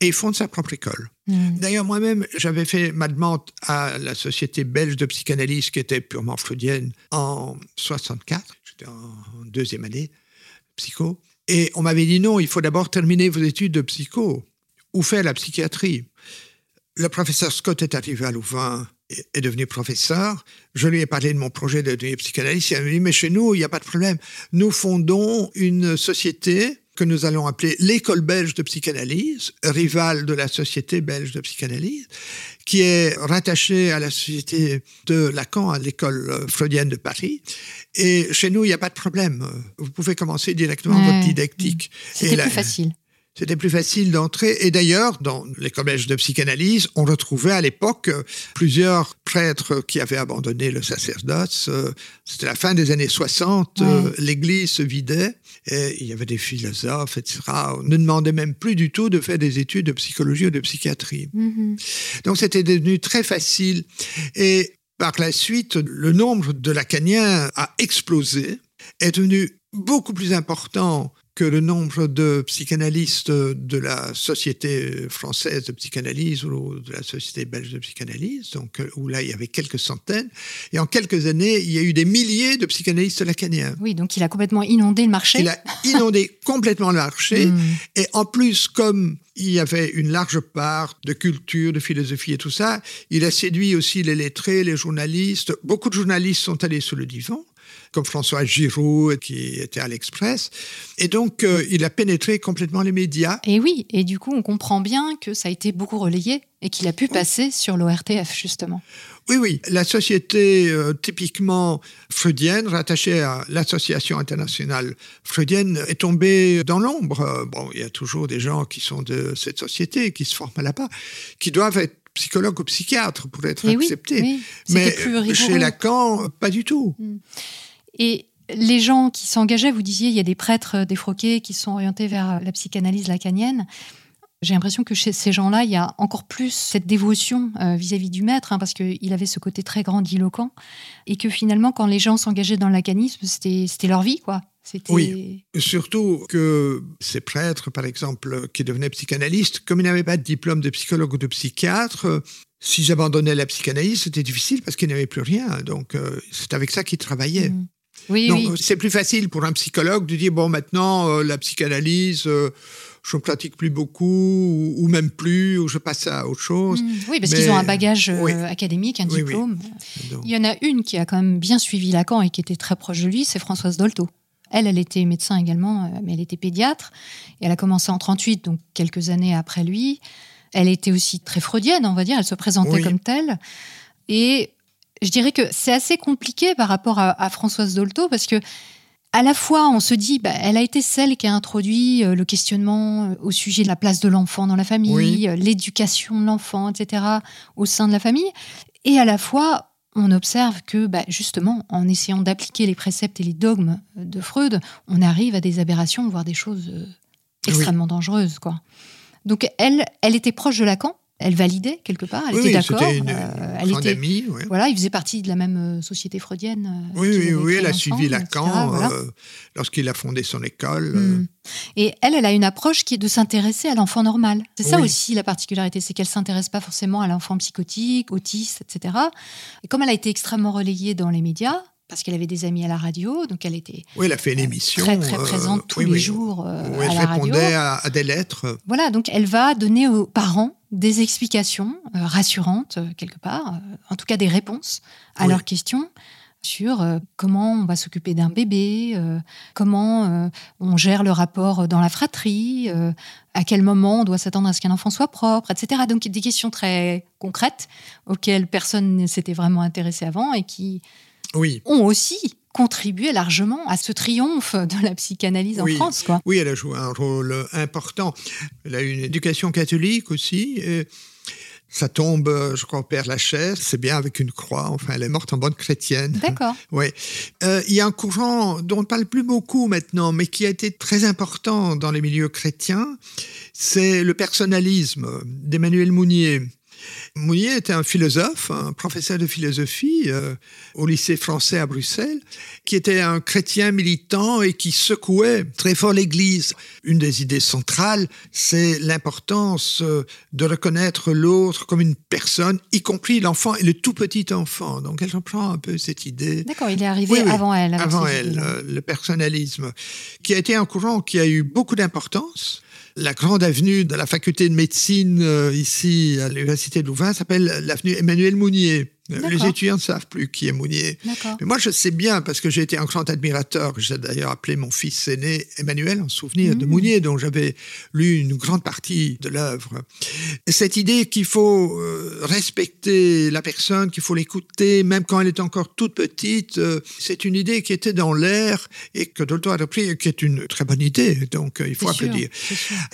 Et il fonde sa propre école. Mhm. D'ailleurs, moi-même, j'avais fait ma demande à la Société belge de psychanalyse, qui était purement freudienne, en 64. J'étais en deuxième année, psycho. Et on m'avait dit non, il faut d'abord terminer vos études de psycho ou faire la psychiatrie? Le professeur Scott est arrivé à Louvain et est devenu professeur. Je lui ai parlé de mon projet de devenir psychanalyste. Il m'a dit, mais chez nous, il n'y a pas de problème. Nous fondons une société que nous allons appeler l'école belge de psychanalyse, rivale de la société belge de psychanalyse, qui est rattachée à la société de Lacan, à l'école freudienne de Paris. Et chez nous, il n'y a pas de problème. Vous pouvez commencer directement Ouais. votre didactique. C'était la- plus facile. C'était plus facile d'entrer. Et d'ailleurs, dans les collèges de psychanalyse, on retrouvait à l'époque euh, plusieurs prêtres qui avaient abandonné le sacerdoce. Euh, C'était la fin des années 60, euh, Ouais. l'église se vidait, et il y avait des philosophes, etc. On ne demandait même plus du tout de faire des études de psychologie ou de psychiatrie. Mhm. Donc c'était devenu très facile. Et par la suite, le nombre de lacaniens a explosé, est devenu beaucoup plus important que le nombre de psychanalystes de la Société française de psychanalyse ou de la Société belge de psychanalyse, donc où là il y avait quelques centaines. Et en quelques années, il y a eu des milliers de psychanalystes lacaniens. Oui, donc il a complètement inondé le marché. Il a inondé complètement le marché. Mm. Et en plus, comme il y avait une large part de culture, de philosophie et tout ça, il a séduit aussi les lettrés, les journalistes. Beaucoup de journalistes sont allés sous le divan comme François Giraud qui était à l'Express. Et donc, euh, il a pénétré complètement les médias. Et oui, et du coup, on comprend bien que ça a été beaucoup relayé et qu'il a pu passer sur l'ORTF, justement. Oui, oui. La société euh, typiquement freudienne, rattachée à l'Association internationale freudienne, est tombée dans l'ombre. Euh, bon, il y a toujours des gens qui sont de cette société, qui se forment là-bas, qui doivent être psychologues ou psychiatres pour être Et acceptés. Oui, oui. Mais chez Lacan, pas du tout. Et les gens qui s'engageaient, vous disiez, il y a des prêtres défroqués qui sont orientés vers la psychanalyse lacanienne. J'ai l'impression que chez ces gens-là, il y a encore plus cette dévotion euh, vis-à-vis du maître, hein, parce qu'il avait ce côté très grandiloquent, et que finalement, quand les gens s'engageaient dans le lacanisme, c'était leur vie, quoi. Oui. Surtout que ces prêtres, par exemple, qui devenaient psychanalystes, comme ils n'avaient pas de diplôme de psychologue ou de psychiatre, euh, s'ils abandonnaient la psychanalyse, c'était difficile parce qu'ils n'avaient plus rien. Donc, euh, c'est avec ça qu'ils travaillaient. Mm. Oui, Donc, oui. c'est plus facile pour un psychologue de dire, bon, maintenant, euh, la psychanalyse, euh, je ne pratique plus beaucoup, ou, ou même plus, ou je passe à autre chose. Mm. Oui, parce Mais- qu'ils ont un bagage euh, oui. académique, un Oui, diplôme. Donc, Il y en a une qui a quand même bien suivi Lacan et qui était très proche de lui, c'est Françoise Dolto. Elle, elle était médecin également, mais elle était pédiatre. Et elle a commencé en 38, donc quelques années après lui. Elle était aussi très freudienne, on va dire. Elle se présentait Oui. comme telle. Et je dirais que c'est assez compliqué par rapport à, à Françoise Dolto parce que à la fois, on se dit, bah, elle a été celle qui a introduit euh, le questionnement euh, au sujet de la place de l'enfant dans la famille, Oui. euh, l'éducation de l'enfant, etc., au sein de la famille. Et à la fois, on observe que, bah, justement, en essayant d'appliquer les préceptes et les dogmes de Freud, on arrive à des aberrations, voire des choses extrêmement dangereuses. Quoi. Donc, elle, elle était proche de Lacan, elle validait quelque part, elle oui, était d'accord. c'était une, euh, une elle grande était, amie. ouais. voilà, il faisait partie de la même euh, société freudienne. euh, Oui, oui, oui, elle a suivi Lacan etc., voilà. euh, lorsqu'il a fondé son école. euh, Mm. Et elle, elle a une approche qui est de s'intéresser à l'enfant normal. C'est ça Oui. aussi la particularité, c'est qu'elle s'intéresse pas forcément à l'enfant psychotique, autiste, etc. Et comme elle a été extrêmement relayée dans les médias, parce qu'elle avait des amis à la radio, donc elle était Oui, elle a fait une émission. très très euh, présente tous oui, les oui, jours euh, où à elle la radio. répondait à, à des lettres. Voilà, donc elle va donner aux parents des explications euh, rassurantes, euh, quelque part, en tout cas des réponses à leurs questions sur comment on va s'occuper d'un bébé, comment on gère le rapport dans la fratrie, à quel moment on doit s'attendre à ce qu'un enfant soit propre, etc. Donc des questions très concrètes auxquelles personne ne s'était vraiment intéressé avant et qui Oui. ont aussi contribué largement à ce triomphe de la psychanalyse Oui. en France. Quoi. Oui, elle a joué un rôle important. Elle a eu une éducation catholique aussi. Et ça tombe, je crois, au Père Lachaise. C'est bien avec une croix. Enfin, elle est morte en bonne chrétienne. D'accord. Oui. Euh, il y a un courant dont on ne parle plus beaucoup maintenant, mais qui a été très important dans les milieux chrétiens. C'est le personnalisme d'Emmanuel Mounier. Mounier était un philosophe, un professeur de philosophie euh, au lycée français à Bruxelles, qui était un chrétien militant et qui secouait très fort l'Église. Une des idées centrales, c'est l'importance euh, de reconnaître l'autre comme une personne, y compris l'enfant et le tout petit enfant. Donc elle reprend un peu cette idée D'accord, il est arrivé Oui, oui, avant elle. avant elle, euh, le personnalisme, qui a été un courant qui a eu beaucoup d'importance. La grande avenue de la faculté de médecine euh, ici à l'université de Louvain s'appelle l'avenue Emmanuel Mounier. Les étudiants ne savent plus qui est Mounier. Mais moi, je sais bien parce que j'ai été un grand admirateur. J'ai d'ailleurs appelé mon fils aîné Emmanuel en souvenir de Mmh. Mounier, dont j'avais lu une grande partie de l'œuvre. Et Cette idée qu'il faut euh, respecter la personne, qu'il faut l'écouter, même quand elle est encore toute petite, euh, c'est une idée qui était dans l'air et que Dolto a repris, qui est une très bonne idée. Donc, euh, il faut applaudir.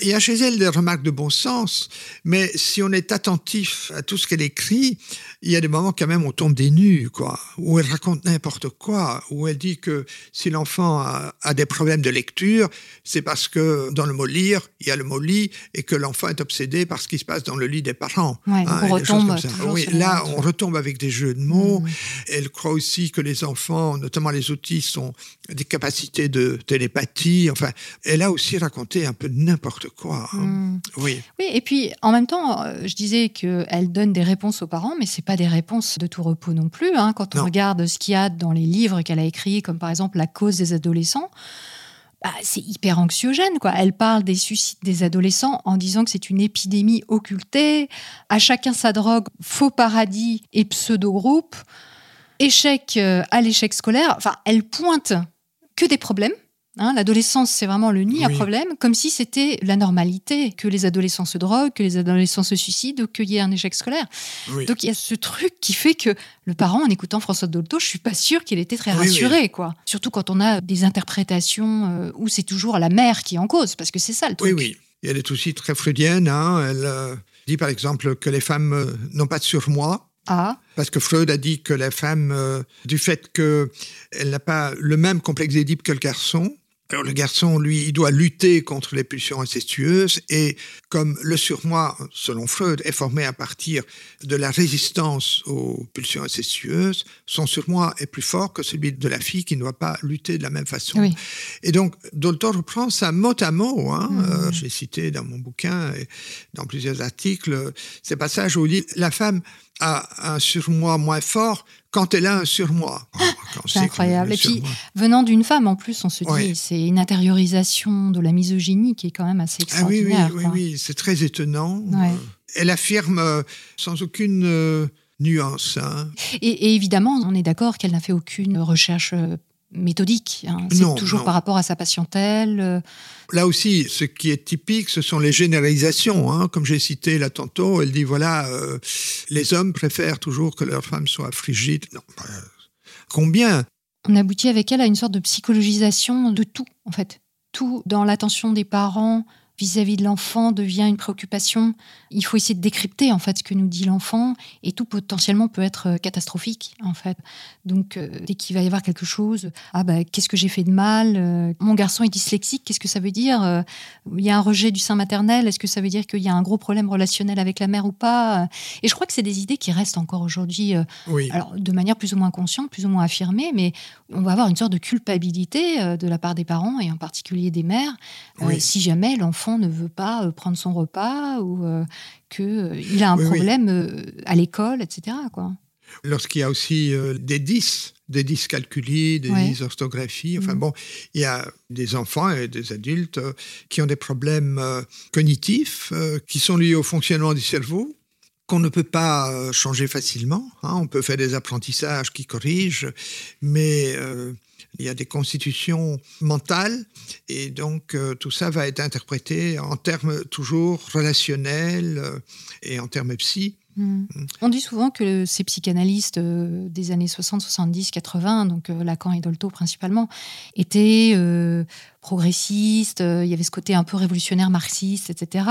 Il y a chez elle des remarques de bon sens, mais si on est attentif à tout ce qu'elle écrit, il y a des moments qu'elle quand même, on tombe des nues, quoi. Où elle raconte n'importe quoi. Où elle dit que si l'enfant a, a, des problèmes de lecture, c'est parce que dans le mot lire, il y a le mot lit et que l'enfant est obsédé par ce qui se passe dans le lit des parents. Ouais, hein, on retombe Oui, là, on retombe avec des jeux de mots. Mm. Elle croit aussi que les enfants, notamment les autistes, ont des capacités de télépathie. Enfin, elle a aussi raconté un peu n'importe quoi. hein. Mm. Oui. Oui, et puis en même temps, euh, je disais qu'elle donne des réponses aux parents, mais c'est pas des réponses de tout repos non plus. hein. Quand on Non. regarde ce qu'il y a dans les livres qu'elle a écrits, comme par exemple La cause des adolescents, bah, c'est hyper anxiogène. Quoi. Elle parle des suicides des adolescents en disant que c'est une épidémie occultée, à chacun sa drogue, faux paradis et pseudo-groupe, échec euh, à l'échec scolaire. Enfin, elle pointe que des problèmes. Hein. L'adolescence, c'est vraiment le nid à Oui. problème, comme si c'était la normalité, que les adolescents se droguent, que les adolescents se suicident ou qu'il y ait un échec scolaire. oui. Donc il y a ce truc qui fait que le parent, en écoutant François Dolto, je suis pas sûre qu'il était très Oui, rassuré, quoi. Surtout quand on a des interprétations euh, où c'est toujours la mère qui est en cause, parce que c'est ça le Oui, truc. oui. Et elle est aussi très freudienne. hein. Elle euh, dit par exemple que les femmes euh, n'ont pas de surmoi. Ah, Parce que Freud a dit que la femme, euh, du fait qu'elle n'a pas le même complexe d'Édipe que le garçon, alors le garçon, lui, il doit lutter contre les pulsions incestueuses et comme le surmoi, selon Freud, est formé à partir de la résistance aux pulsions incestueuses, son surmoi est plus fort que celui de la fille qui ne doit pas lutter de la même façon. oui. Et donc, Dolto reprend ça mot à mot. Hein. Mhm. Euh, J'ai cité dans mon bouquin et dans plusieurs articles ces passages où il dit la femme a un surmoi moins fort quand elle a un surmoi. Oh, quand on c'est incroyable. le Et puis, Venant d'une femme, en plus, on se dit, c'est une intériorisation de la misogynie qui est quand même assez ah oui, oui, extraordinaire. oui, c'est très étonnant. Ouais. Euh, Elle affirme euh, sans aucune euh, nuance. hein. Et, et évidemment, on est d'accord qu'elle n'a fait aucune recherche méthodique. hein. C'est toujours non. par rapport à sa patientèle. euh, Là aussi, ce qui est typique, ce sont les généralisations. hein. Comme j'ai cité là tantôt, elle dit voilà, euh, les hommes préfèrent toujours que leurs femmes soient frigides. Non, bah, combien? On aboutit avec elle à une sorte de psychologisation de tout, en fait. Tout dans l'attention des parents vis-à-vis de l'enfant devient une préoccupation. Il faut essayer de décrypter en fait ce que nous dit l'enfant et tout potentiellement peut être euh, catastrophique en fait. Donc euh, dès qu'il va y avoir quelque chose, ah bah qu'est-ce que j'ai fait de mal Euh, Mon garçon est dyslexique, qu'est-ce que ça veut dire Euh, Il y a un rejet du sein maternel, est-ce que ça veut dire qu'il y a un gros problème relationnel avec la mère ou pas Et je crois que c'est des idées qui restent encore aujourd'hui Oui. alors de manière plus ou moins consciente, plus ou moins affirmée, mais on va avoir une sorte de culpabilité de la part des parents et en particulier des mères Oui. si jamais l'enfant ne veut pas euh, prendre son repas ou euh, qu'il a un Oui, problème euh, à l'école, etc. Quoi. Lorsqu'il y a aussi euh, des dys, des dyscalculies, des Ouais. dysorthographies, enfin Mhm. bon, il y a des enfants et des adultes euh, qui ont des problèmes euh, cognitifs euh, qui sont liés au fonctionnement du cerveau qu'on ne peut pas euh, changer facilement. hein. On peut faire des apprentissages qui corrigent, mais euh, il y a des constitutions mentales et donc euh, tout ça va être interprété en termes toujours relationnels euh, et en termes psy. Mm. On dit souvent que ces psychanalystes euh, des années 60, 70, 80, donc euh, Lacan et Dolto principalement, étaient euh, progressistes, il y avait ce côté un peu révolutionnaire marxiste, etc.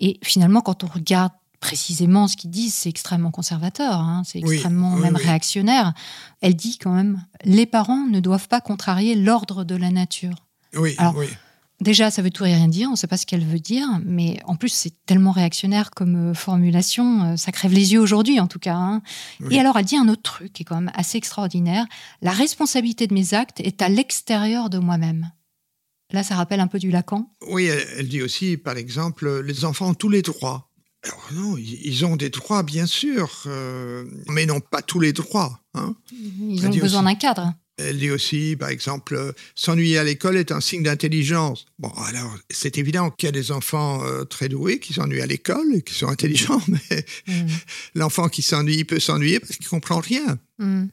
Et finalement, quand on regarde précisément ce qu'ils disent, c'est extrêmement conservateur, hein, c'est extrêmement oui, même oui. réactionnaire. Elle dit quand même, les parents ne doivent pas contrarier l'ordre de la nature. Oui, Alors, oui. Déjà, ça veut tout et rien dire, on ne sait pas ce qu'elle veut dire, mais en plus, c'est tellement réactionnaire comme euh, formulation, euh, ça crève les yeux aujourd'hui en tout cas. hein. Oui. Et alors, elle dit un autre truc qui est quand même assez extraordinaire la responsabilité de mes actes est à l'extérieur de moi-même. Là, ça rappelle un peu du Lacan. Oui, elle, elle dit aussi, par exemple, les enfants ont tous les droits. Alors non, ils ont des droits, bien sûr, euh, mais non pas tous les droits. hein. Ils ont besoin d'un cadre. Elle dit aussi, par exemple, euh, s'ennuyer à l'école est un signe d'intelligence. Bon, alors, c'est évident qu'il y a des enfants euh, très doués qui s'ennuient à l'école et qui sont intelligents, mais Mm. l'enfant qui s'ennuie, peut s'ennuyer parce qu'il comprend rien. Mm.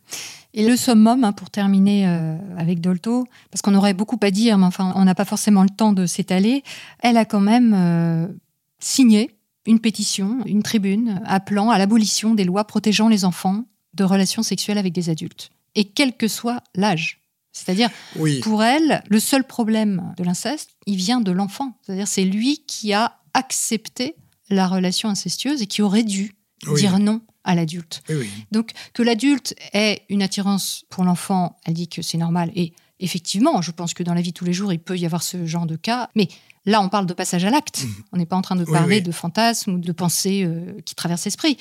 Et le summum, hein, pour terminer euh, avec Dolto, parce qu'on aurait beaucoup à dire, mais enfin, on n'a pas forcément le temps de s'étaler, elle a quand même signé une pétition, une tribune, appelant à l'abolition des lois protégeant les enfants de relations sexuelles avec des adultes, et quel que soit l'âge. C'est-à-dire, Oui, pour elle, le seul problème de l'inceste, il vient de l'enfant. C'est-à-dire, c'est lui qui a accepté la relation incestueuse et qui aurait dû oui. dire non à l'adulte. Oui. Donc que l'adulte ait une attirance pour l'enfant, elle dit que c'est normal. Et effectivement, je pense que dans la vie de tous les jours, il peut y avoir ce genre de cas. Mais là, on parle de passage à l'acte. Mhm. On n'est pas en train de Oui, parler oui. de fantasmes ou de pensées euh, qui traversent l'esprit.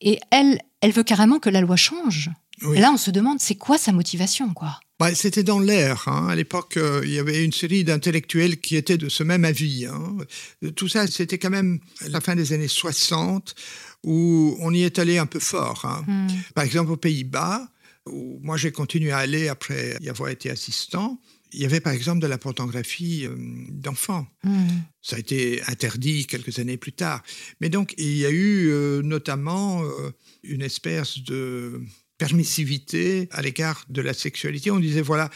Et elle, elle veut carrément que la loi change. Oui. Et là, on se demande, c'est quoi sa motivation, quoi? Bah, C'était dans l'air. hein. À l'époque, euh, il y avait une série d'intellectuels qui étaient de ce même avis. hein. Tout ça, c'était quand même la fin des années 60, où on y est allé un peu fort. hein. Hmm. Par exemple, aux Pays-Bas, où moi j'ai continué à aller après y avoir été assistant, il y avait par exemple de la pornographie euh, d'enfants. Hmm. Ça a été interdit quelques années plus tard. Mais donc, il y a eu euh, notamment euh, une espèce de permissivité à l'égard de la sexualité. On disait, voilà,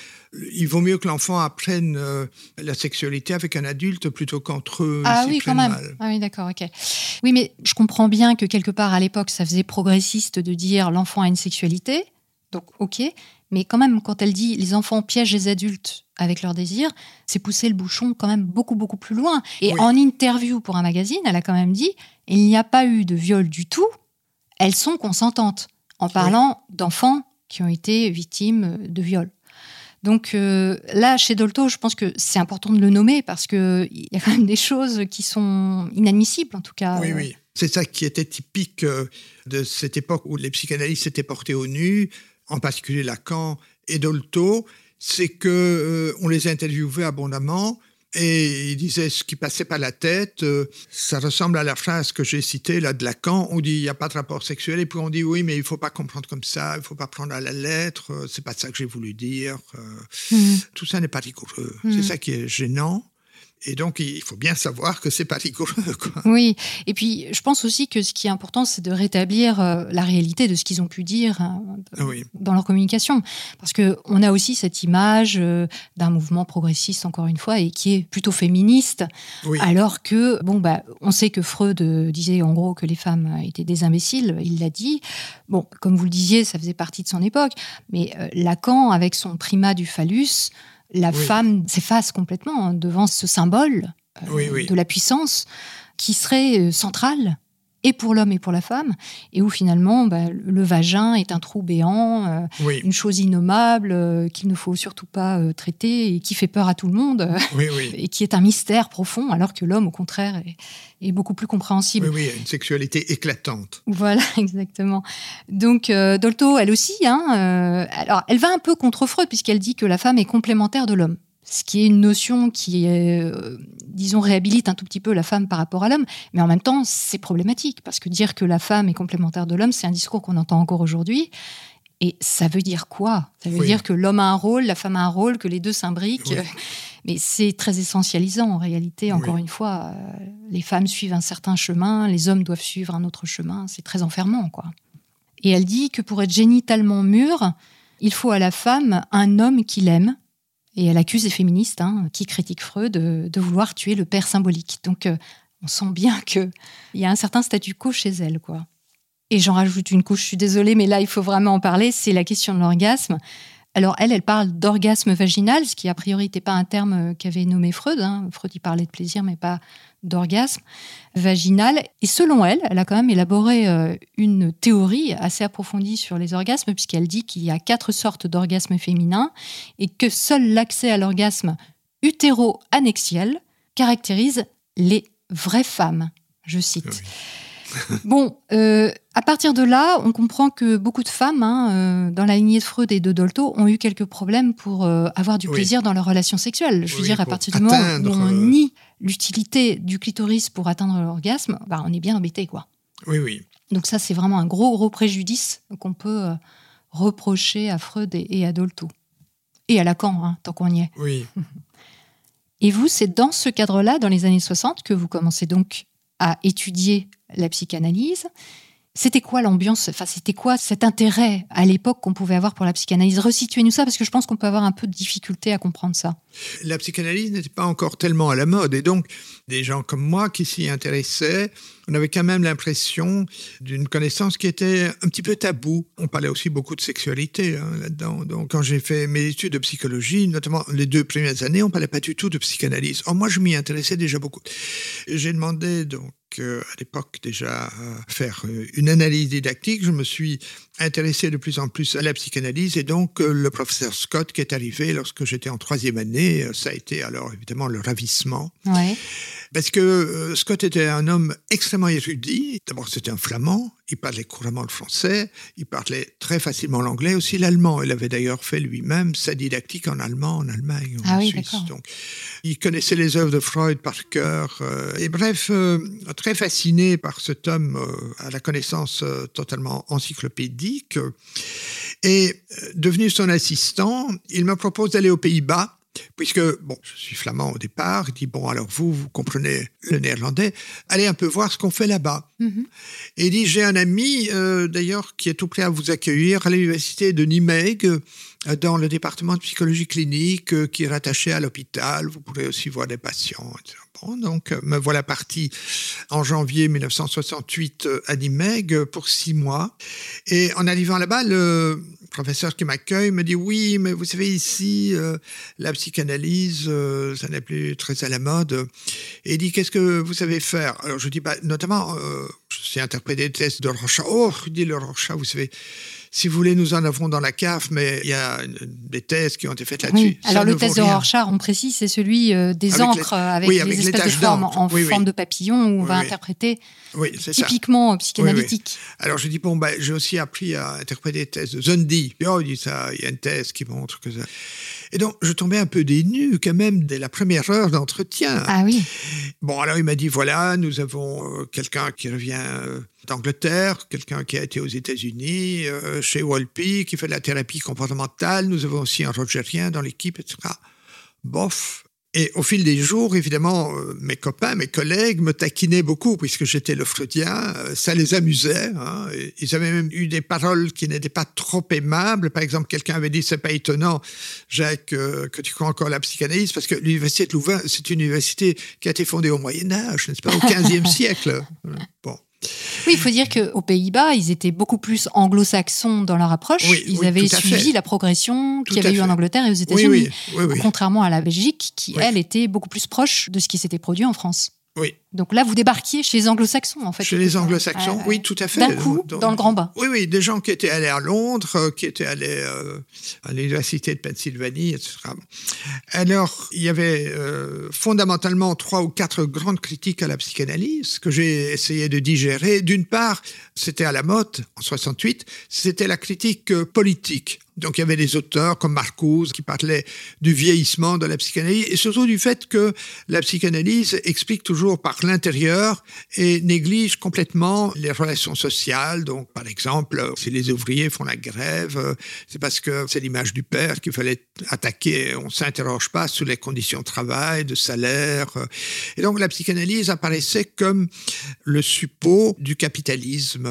il vaut mieux que l'enfant apprenne euh, la sexualité avec un adulte plutôt qu'entre eux. Ah oui, quand même. mal. Ah oui, d'accord, ok. Oui, mais je comprends bien que quelque part à l'époque, ça faisait progressiste de dire l'enfant a une sexualité. Donc, ok. Mais quand même, quand elle dit les enfants piègent les adultes avec leurs désirs, c'est pousser le bouchon quand même beaucoup, beaucoup plus loin. Et Oui. en interview pour un magazine, elle a quand même dit il n'y a pas eu de viol du tout. Elles sont consentantes en parlant d'enfants qui ont été victimes de viol. Donc euh, là, chez Dolto, je pense que c'est important de le nommer parce qu'il y a quand même des choses qui sont inadmissibles, en tout cas. Oui, oui. C'est ça qui était typique euh, de cette époque où les psychanalystes s'étaient portés au nu, en particulier Lacan et Dolto, c'est que euh, on les interviewait abondamment et ils disaient ce qui passait par la tête. euh, ça ressemble à la phrase que j'ai citée là de Lacan. On dit il n'y a pas de rapport sexuel et puis on dit oui mais il faut pas comprendre comme ça, il faut pas prendre à la lettre. euh, c'est pas ça que j'ai voulu dire. euh, Mhm. tout ça n'est pas rigoureux. Mm. C'est ça qui est gênant. Et donc il faut bien savoir que c'est pas rigoureux. Quoi. Oui, et puis je pense aussi que ce qui est important, c'est de rétablir euh, la réalité de ce qu'ils ont pu dire hein, oui. dans leur communication. Parce qu'on a aussi cette image euh, d'un mouvement progressiste, encore une fois, et qui est plutôt féministe, Oui. alors que, bon, bah, on sait que Freud euh, disait en gros que les femmes étaient des imbéciles, il l'a dit. Bon, comme vous le disiez, ça faisait partie de son époque, mais Lacan, avec son primat du phallus, la Oui. femme s'efface complètement hein, devant ce symbole euh, Oui, oui. de la puissance qui serait euh, centrale et pour l'homme et pour la femme, et où finalement bah, le vagin est un trou béant, euh, Oui. une chose innommable euh, qu'il ne faut surtout pas euh, traiter et qui fait peur à tout le monde, Oui, oui. et qui est un mystère profond, alors que l'homme, au contraire, est, est beaucoup plus compréhensible. Oui, oui, une sexualité éclatante. Voilà, exactement. Donc, Dolto, elle aussi, hein, alors, elle va un peu contre Freud, puisqu'elle dit que la femme est complémentaire de l'homme. Ce qui est une notion qui, euh, disons, réhabilite un tout petit peu la femme par rapport à l'homme, mais en même temps, c'est problématique, parce que dire que la femme est complémentaire de l'homme, c'est un discours qu'on entend encore aujourd'hui. Et ça veut dire quoi? Ça veut Oui. dire que l'homme a un rôle, la femme a un rôle, que les deux s'imbriquent. Oui. Mais c'est très essentialisant en réalité. Encore Oui. une fois, euh, les femmes suivent un certain chemin, les hommes doivent suivre un autre chemin. C'est très enfermant, quoi. Et elle dit que pour être génitalement mûre, il faut à la femme un homme qui l'aime. Et elle accuse les féministes hein, qui critiquent Freud de, de vouloir tuer le père symbolique. Donc euh, on sent bien qu'il y a un certain statu quo chez elle, quoi. Et j'en rajoute une couche, je suis désolée, mais là, il faut vraiment en parler, c'est la question de l'orgasme. Alors, elle, elle parle d'orgasme vaginal, ce qui, a priori, n'était pas un terme euh, qu'avait nommé Freud. hein. Freud, il parlait de plaisir, mais pas d'orgasme vaginal. Et selon elle, elle a quand même élaboré euh, une théorie assez approfondie sur les orgasmes, puisqu'elle dit qu'il y a quatre sortes d'orgasmes féminins et que seul l'accès à l'orgasme utéro-annexiel caractérise les vraies femmes. Je cite. Oui. Bon, euh, à partir de là, on comprend que beaucoup de femmes, hein, euh, dans la lignée de Freud et de Dolto, ont eu quelques problèmes pour euh, avoir du Oui. plaisir dans leurs relations sexuelles. Je veux Oui, dire, à partir du moment où on nie l'utilité du clitoris pour atteindre l'orgasme, bah, on est bien embêté, quoi. Oui, oui. Donc ça, c'est vraiment un gros, gros préjudice qu'on peut reprocher à Freud et, et à Dolto. Et à Lacan, hein, tant qu'on y est. Oui. Et vous, c'est dans ce cadre-là, dans les années 60, que vous commencez donc à étudier la psychanalyse. C'était quoi l'ambiance? Enfin, c'était quoi cet intérêt à l'époque qu'on pouvait avoir pour la psychanalyse? Resituez-nous ça, parce que je pense qu'on peut avoir un peu de difficulté à comprendre ça. La psychanalyse n'était pas encore tellement à la mode. Et donc, des gens comme moi qui s'y intéressaient, on avait quand même l'impression d'une connaissance qui était un petit peu tabou. On parlait aussi beaucoup de sexualité hein, là-dedans. Donc, quand j'ai fait mes études de psychologie, notamment les deux premières années, on parlait pas du tout de psychanalyse. Or, moi, je m'y intéressais déjà beaucoup. J'ai demandé donc à l'époque déjà euh, faire euh, une analyse didactique, je me suis intéressé de plus en plus à la psychanalyse et donc le professeur Scott qui est arrivé lorsque j'étais en troisième année, ça a été alors évidemment le ravissement. Ouais. Parce que Scott était un homme extrêmement érudit. D'abord, c'était un flamand. Il parlait couramment le français. Il parlait très facilement l'anglais, aussi l'allemand. Il avait d'ailleurs fait lui-même sa didactique en allemand en Allemagne, en ah oui, Suisse. Donc, il connaissait les œuvres de Freud par cœur. et bref, très fasciné par cet homme à la connaissance totalement encyclopédique. Et devenu son assistant, il me propose d'aller aux Pays-Bas puisque, bon, je suis flamand au départ, il dit, bon, alors vous, vous comprenez le néerlandais, allez un peu voir ce qu'on fait là-bas. Mhm. Et il dit, j'ai un ami, euh, d'ailleurs, qui est tout prêt à vous accueillir à l'université de Nimègue, euh, dans le département de psychologie clinique, euh, qui est rattaché à l'hôpital. Vous pourrez aussi voir des patients, etc. Donc, me voilà parti en janvier 1968 à Nimègue pour six mois. Et en arrivant là-bas, le professeur qui m'accueille me dit oui, mais vous savez ici, euh, la psychanalyse, euh, ça n'est plus très à la mode. Et il dit qu'est-ce que vous savez faire? Alors je dis bah, notamment, euh, je sais interpréter des tests de Rorschach. Oh, dit le Rorschach, vous savez. Si vous voulez, nous en avons dans la cave, mais il y a des thèses qui ont été faites là-dessus. Oui. Alors le test de Rorschach, on précise, c'est celui des Avec encres les- avec, oui, avec les espèces de formes en Oui, forme de papillon où on va interpréter ça. typiquement psychanalytique. Alors je dis bon ben j'ai aussi appris à interpréter des thèses de. Puis, oh, il dit ça, il y a une thèse qui montre que ça. Et donc je tombais un peu dénu quand même dès la première heure d'entretien. Ah oui. Bon alors il m'a dit voilà nous avons euh, quelqu'un qui revient euh, d'Angleterre, quelqu'un qui a été aux États-Unis euh, chez Walpy qui fait de la thérapie comportementale. Nous avons aussi un Rogerien dans l'équipe, etc. Bof. Et au fil des jours, évidemment, euh, mes copains, mes collègues me taquinaient beaucoup puisque j'étais le freudien. euh, ça les amusait. hein. Ils avaient même eu des paroles qui n'étaient pas trop aimables. Par exemple, quelqu'un avait dit c'est pas étonnant, Jacques, que tu crois encore la psychanalyse parce que l'université de Louvain, c'est une université qui a été fondée au Moyen Âge, n'est-ce pas, au XVe siècle. Bon. Oui, il faut dire qu'aux Pays-Bas, ils étaient beaucoup plus anglo-saxons dans leur approche. Oui, ils oui, avaient suivi fait. la progression qu'il y avait eu en. Angleterre et aux États-Unis. oui, oui, oui. Contrairement à la Belgique, qui, elle, était beaucoup plus proche de ce qui s'était produit en France. Oui. Donc là, vous débarquiez chez les anglo-saxons, en fait. Chez les anglo-saxons, Ouais, oui, ouais. tout à fait. D'un coup, dans le grand bain. Oui, oui, des gens qui étaient allés à Londres, euh, qui étaient allés euh, à l'université de Pennsylvanie, etc. Alors, il y avait euh, fondamentalement trois ou quatre grandes critiques à la psychanalyse que j'ai essayé de digérer. D'une part, c'était à la mode en 68, c'était la critique politique. Donc, il y avait des auteurs comme Marcuse qui parlaient du vieillissement de la psychanalyse et surtout du fait que la psychanalyse explique toujours par l'intérieur et néglige complètement les relations sociales. Donc, par exemple, si les ouvriers font la grève, c'est parce que c'est l'image du père qu'il fallait attaquer. On s'interroge pas sur les conditions de travail, de salaire. Et donc, la psychanalyse apparaissait comme le suppôt du capitalisme.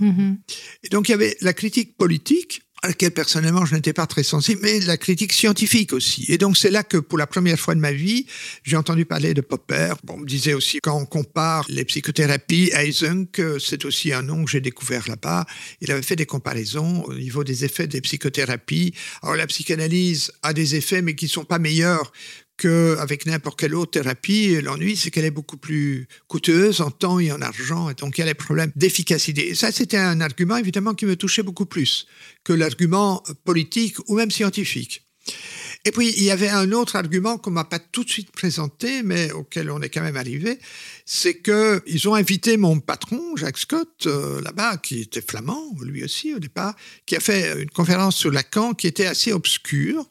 Mhm. et donc, il y avait la critique politique, à laquelle personnellement je n'étais pas très sensible, mais la critique scientifique aussi. Et donc, c'est là que pour la première fois de ma vie, j'ai entendu parler de Popper. Bon, on me disait aussi, quand on compare les psychothérapies, Eysenck, euh, c'est aussi un nom que j'ai découvert là-bas. Il avait fait des comparaisons au niveau des effets des psychothérapies. Alors, la psychanalyse a des effets, mais qui sont pas meilleurs qu'avec n'importe quelle autre thérapie. L'ennui, c'est qu'elle est beaucoup plus coûteuse en temps et en argent, et donc il y a les problèmes d'efficacité. Ça, c'était un argument, évidemment, qui me touchait beaucoup plus que l'argument politique ou même scientifique. Et puis, il y avait un autre argument qu'on m'a pas tout de suite présenté, mais auquel on est quand même arrivé, c'est que ils ont invité mon patron, Jacques Scott, euh, là-bas, qui était flamand, lui aussi au départ, qui a fait une conférence sur Lacan qui était assez obscure.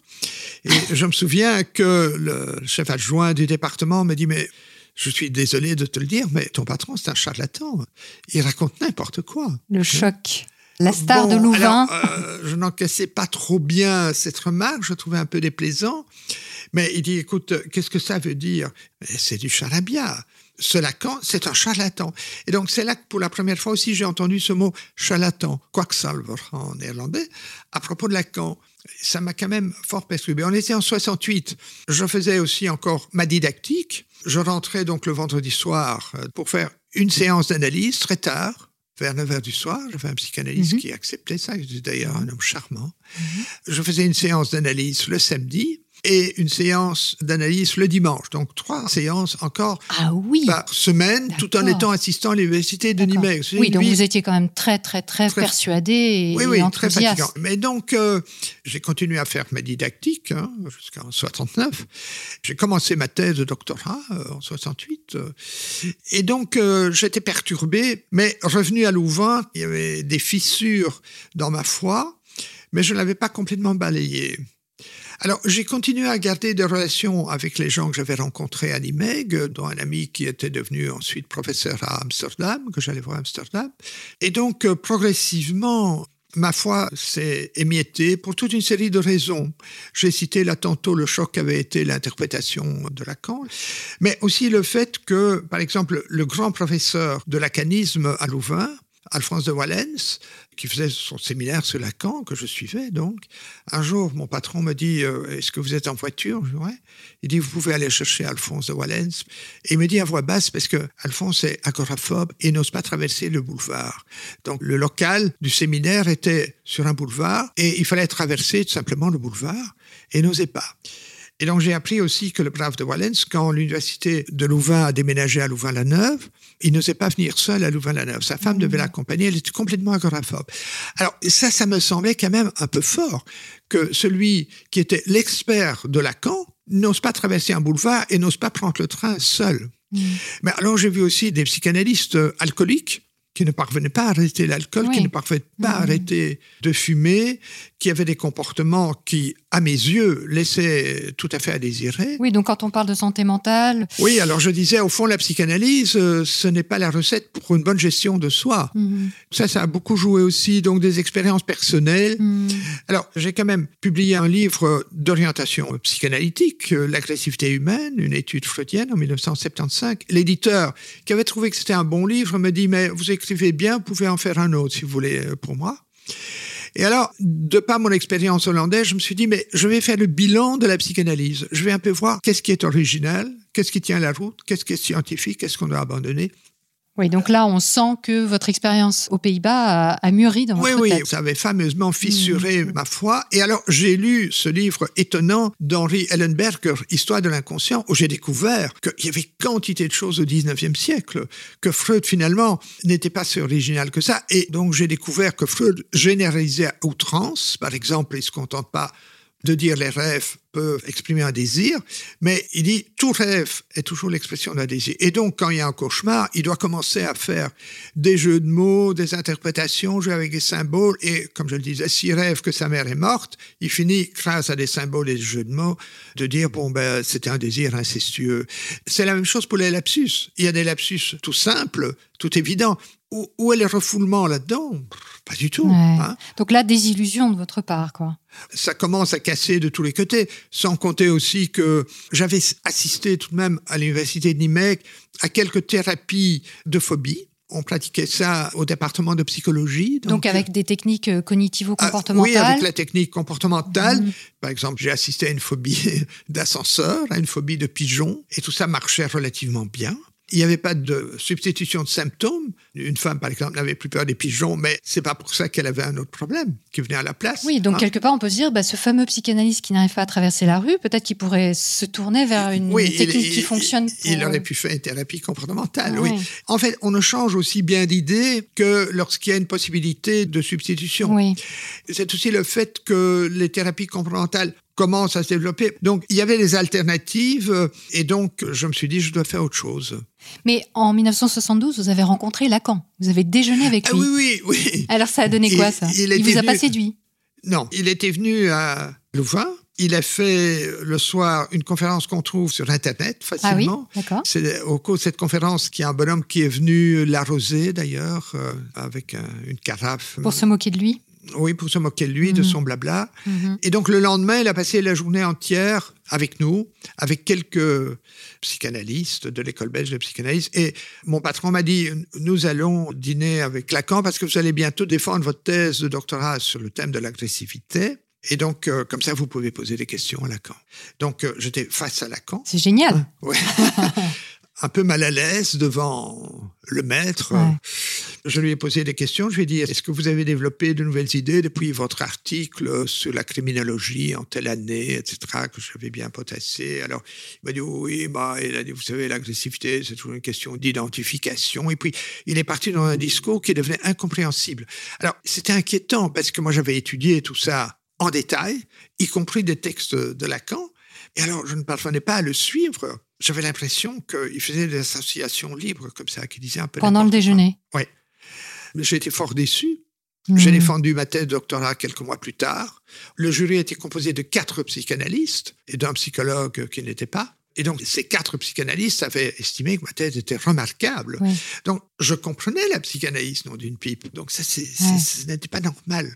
Et je me souviens que le chef adjoint du département me dit, mais je suis désolé de te le dire, mais ton patron, c'est un charlatan. Il raconte n'importe quoi. Le choc. La star Bon, de Louvain. alors, euh, je n'encaissais pas trop bien cette remarque, je trouvais un peu déplaisant. Mais il dit, écoute, qu'est-ce que ça veut dire? Mais C'est du charabia. Ce Lacan, c'est un charlatan. Et donc, c'est là que pour la première fois aussi, j'ai entendu ce mot charlatan, quacksalver en néerlandais, à propos de Lacan. Ça m'a quand même fort perturbé. On était en 68. Je faisais aussi encore ma didactique. Je rentrais donc le vendredi soir euh, pour faire une séance d'analyse très tard vers 9 h du soir. J'avais un psychanalyste Mhm. qui acceptait ça, qui était d'ailleurs un homme charmant. Je faisais une séance d'analyse le samedi. Et une séance d'analyse le dimanche. Donc trois séances encore Ah oui. par semaine, tout en étant assistant à l'université de. Nîmes. Oui, donc Lui- vous étiez quand même très, très, très, Très- persuadé et, oui, et oui, très fatigant. Mais donc, euh, j'ai continué à faire ma didactique hein, jusqu'en 69. J'ai commencé ma thèse de doctorat euh, en 68. euh, et donc, euh, j'étais perturbé, mais revenu à Louvain, il y avait des fissures dans ma foi, mais je ne l'avais pas complètement balayé. Alors, j'ai continué à garder des relations avec les gens que j'avais rencontrés à Nimeg, dont un ami qui était devenu ensuite professeur à Amsterdam, que j'allais voir à Amsterdam. Et donc, euh, progressivement, ma foi s'est émiettée pour toute une série de raisons. J'ai cité là tantôt le choc qu'avait été l'interprétation de Lacan, mais aussi le fait que, par exemple, le grand professeur de lacanisme à Louvain, Alphonse de Wallens, qui faisait son séminaire sur Lacan, que je suivais donc, un jour, mon patron me dit euh, Est-ce que vous êtes en voiture? Je dis. Il dit Vous pouvez aller chercher Alphonse de Wallens. Et il me dit à voix basse, parce que Alphonse est agoraphobe et n'ose pas traverser le boulevard. Donc le local du séminaire était sur un boulevard et il fallait traverser tout simplement le boulevard et n'osait pas. Et donc j'ai appris aussi que le brave de Wallens, quand l'université de Louvain a déménagé à Louvain-la-Neuve, il n'osait pas venir seul à Louvain-la-Neuve. Sa femme devait l'accompagner, elle était complètement agoraphobe. Alors ça, ça me semblait quand même un peu fort que celui qui était l'expert de Lacan n'ose pas traverser un boulevard et n'ose pas prendre le train seul. Mm. Mais alors j'ai vu aussi des psychanalystes euh, alcooliques qui ne parvenaient pas à arrêter l'alcool, Oui. qui ne parvenaient pas à Mhm. arrêter de fumer, qui avaient des comportements qui, à mes yeux, laissaient tout à fait à désirer. Oui, donc quand on parle de santé mentale, Oui, alors je disais, au fond, la psychanalyse, euh, ce n'est pas la recette pour une bonne gestion de soi. mm, Ça, ça a beaucoup joué aussi, donc des expériences personnelles. mm, Alors, j'ai quand même publié un livre d'orientation psychanalytique, euh, L'agressivité humaine, une étude freudienne en 1975. L'éditeur, qui avait trouvé que c'était un bon livre, me dit, mais vous écrivez bien, vous pouvez en faire un autre si vous voulez euh, pour moi. Et alors, de par mon expérience hollandaise, je me suis dit, mais je vais faire le bilan de la psychanalyse. Je vais un peu voir qu'est-ce qui est original, qu'est-ce qui tient la route, qu'est-ce qui est scientifique, qu'est-ce qu'on doit abandonner. Oui, donc là, on sent que votre expérience aux Pays-Bas a, a mûri dans Oui, votre oui, tête. ça avait fameusement fissuré ma foi. Et alors, j'ai lu ce livre étonnant d'Henri Ellenberger, Histoire de l'inconscient, où j'ai découvert qu'il y avait quantité de choses au 19e siècle, que Freud, finalement, n'était pas si original que ça. Et donc, j'ai découvert que Freud généralisait à outrance. Par exemple, il ne se contente pas de dire les rêves peuvent exprimer un désir, mais il dit tout rêve est toujours l'expression d'un désir. Et donc, quand il y a un cauchemar, il doit commencer à faire des jeux de mots, des interprétations, jouer avec des symboles. Et comme je le disais, s'il rêve que sa mère est morte, il finit, grâce à des symboles et des jeux de mots, de dire bon ben c'était un désir incestueux. C'est la même chose pour les lapsus. Il y a des lapsus tout simples, tout évidents. Où, où est le refoulement là-dedans? Pas du tout. Ouais. hein. Donc là, désillusion de votre part, quoi. ça commence à casser de tous les côtés, sans compter aussi que j'avais assisté tout de même à l'université de Nimeg à quelques thérapies de phobie. On pratiquait ça au département de psychologie. Donc, avec des techniques euh, Ah, cognitivo-comportementales. oui, avec la technique comportementale. Mhm. Par exemple, j'ai assisté à une phobie d'ascenseur, à une phobie de pigeon, et tout ça marchait relativement bien. Il n'y avait pas de substitution de symptômes. Une femme, par exemple, n'avait plus peur des pigeons, mais c'est pas pour ça qu'elle avait un autre problème qui venait à la place. Oui, donc hein. quelque part, on peut se dire, bah, ce fameux psychanalyste qui n'arrive pas à traverser la rue, peut-être qu'il pourrait se tourner vers une Oui, technique il- qui fonctionne. Il, aurait pu faire une thérapie comportementale, oui. En fait, on ne change aussi bien d'idée que lorsqu'il y a une possibilité de substitution. Oui. C'est aussi le fait que les thérapies comportementales commencent à se développer. Donc, il y avait des alternatives euh, et donc je me suis dit, je dois faire autre chose. Mais en 1972, vous avez rencontré Lacan. Vous avez déjeuné avec Ah lui. oui, oui, oui. Alors ça a donné quoi Il- ça? il était vous a pas séduit? Non, il était venu à Louvain. Il a fait le soir une conférence qu'on trouve sur Internet Ah oui, facilement. d'accord. C'est au cours de cette conférence qu'il y a un bonhomme qui est venu l'arroser d'ailleurs euh, avec un- une carafe. Pour se moquer de lui? Oui, pour se moquer de lui, de son blabla. Mhm. Et donc le lendemain, il a passé la journée entière avec nous, avec quelques psychanalystes de l'école belge de psychanalyse. Et mon patron m'a dit, nous allons dîner avec Lacan parce que vous allez bientôt défendre votre thèse de doctorat sur le thème de l'agressivité. Et donc, euh, comme ça, vous pouvez poser des questions à Lacan. Donc, euh, j'étais face à Lacan. C'est génial. Ouais. un peu mal à l'aise devant le maître. Ouais. Je lui ai posé des questions. Je lui ai dit Est-ce que vous avez développé de nouvelles idées depuis votre article sur la criminologie en telle année, etc., que j'avais bien potassé Alors, il m'a dit Oui, bah, il a dit Vous savez, l'agressivité, c'est toujours une question d'identification. Et puis, il est parti dans un discours qui devenait incompréhensible. Alors, c'était inquiétant parce que moi, j'avais étudié tout ça en détail, y compris des textes de Lacan. Et alors, je ne parvenais pas à le suivre. J'avais l'impression qu'il faisait des associations libres comme ça, qui disaient un peu. Pendant le déjeuner. Oui. J'ai été fort déçu. Hmm. J'ai défendu ma thèse de doctorat quelques mois plus tard. Le jury était composé de quatre psychanalystes et d'un psychologue qui n'était pas. Et donc, ces quatre psychanalystes avaient estimé que ma thèse était remarquable. Donc, je comprenais la psychanalyse, non d'une pipe. Donc, ça, c'est, c'est- Ouais. ce n'était pas normal.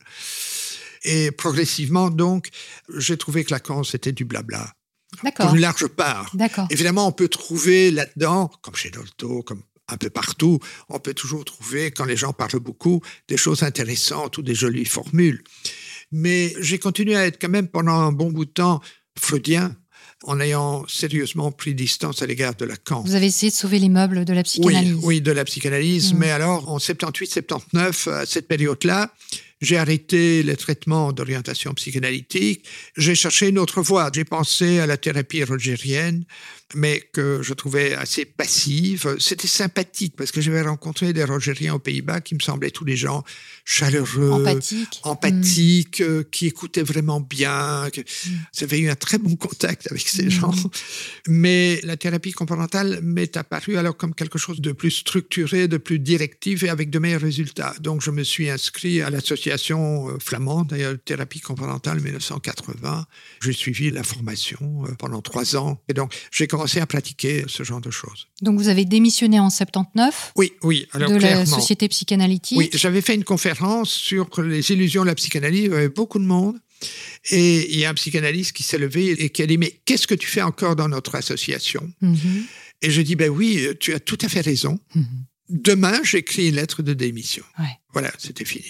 Et progressivement, donc, j'ai trouvé que Lacan, c'était du blabla. Pour une large part. Évidemment, on peut trouver là-dedans, comme chez Dolto, comme un peu partout, on peut toujours trouver, quand les gens parlent beaucoup, des choses intéressantes ou des jolies formules. Mais j'ai continué à être quand même pendant un bon bout de temps freudien, en ayant sérieusement pris distance à l'égard de Lacan. Vous avez essayé de sauver les meubles de la psychanalyse. oui, de la psychanalyse. Mm. Mais alors, en 78-79, à cette période-là, j'ai arrêté les traitements d'orientation psychanalytique. J'ai cherché une autre voie. J'ai pensé à la thérapie rogérienne, mais que je trouvais assez passive. C'était sympathique parce que j'avais rencontré des rogériens aux Pays-Bas qui me semblaient tous des gens chaleureux, Empathique. empathiques, euh, qui écoutaient vraiment bien. que- J'avais eu un très bon contact avec ces Mm. gens. Mais la thérapie comportementale m'est apparue alors comme quelque chose de plus structuré, de plus directif et avec de meilleurs résultats. Donc je me suis inscrit à l'association euh, flamande, d'ailleurs, thérapie comportementale 1980. J'ai suivi la formation euh, pendant trois ans. Et donc j'ai commencé à pratiquer ce genre de choses. Donc vous avez démissionné en 79 Oui, oui, alors de la société psychanalytique. Oui, j'avais fait une conférence sur les illusions de la psychanalyse. Il y avait beaucoup de monde. Et il y a un psychanalyste qui s'est levé et qui a dit Mais qu'est-ce que tu fais encore dans notre association? Mhm. Et je dis Ben oui, tu as tout à fait raison. Mhm. Demain, j'écris une lettre de démission. Ouais. Voilà, c'était fini.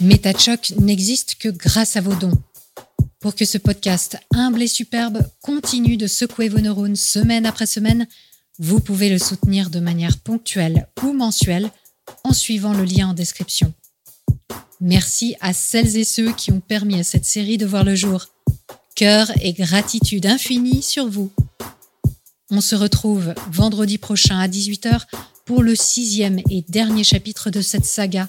MetaChoc n'existe que grâce à vos dons. Pour que ce podcast humble et superbe continue de secouer vos neurones semaine après semaine, vous pouvez le soutenir de manière ponctuelle ou mensuelle en suivant le lien en description. Merci à celles et ceux qui ont permis à cette série de voir le jour. Cœur et gratitude infinie sur vous. On se retrouve vendredi prochain à 18h pour le sixième et dernier chapitre de cette saga.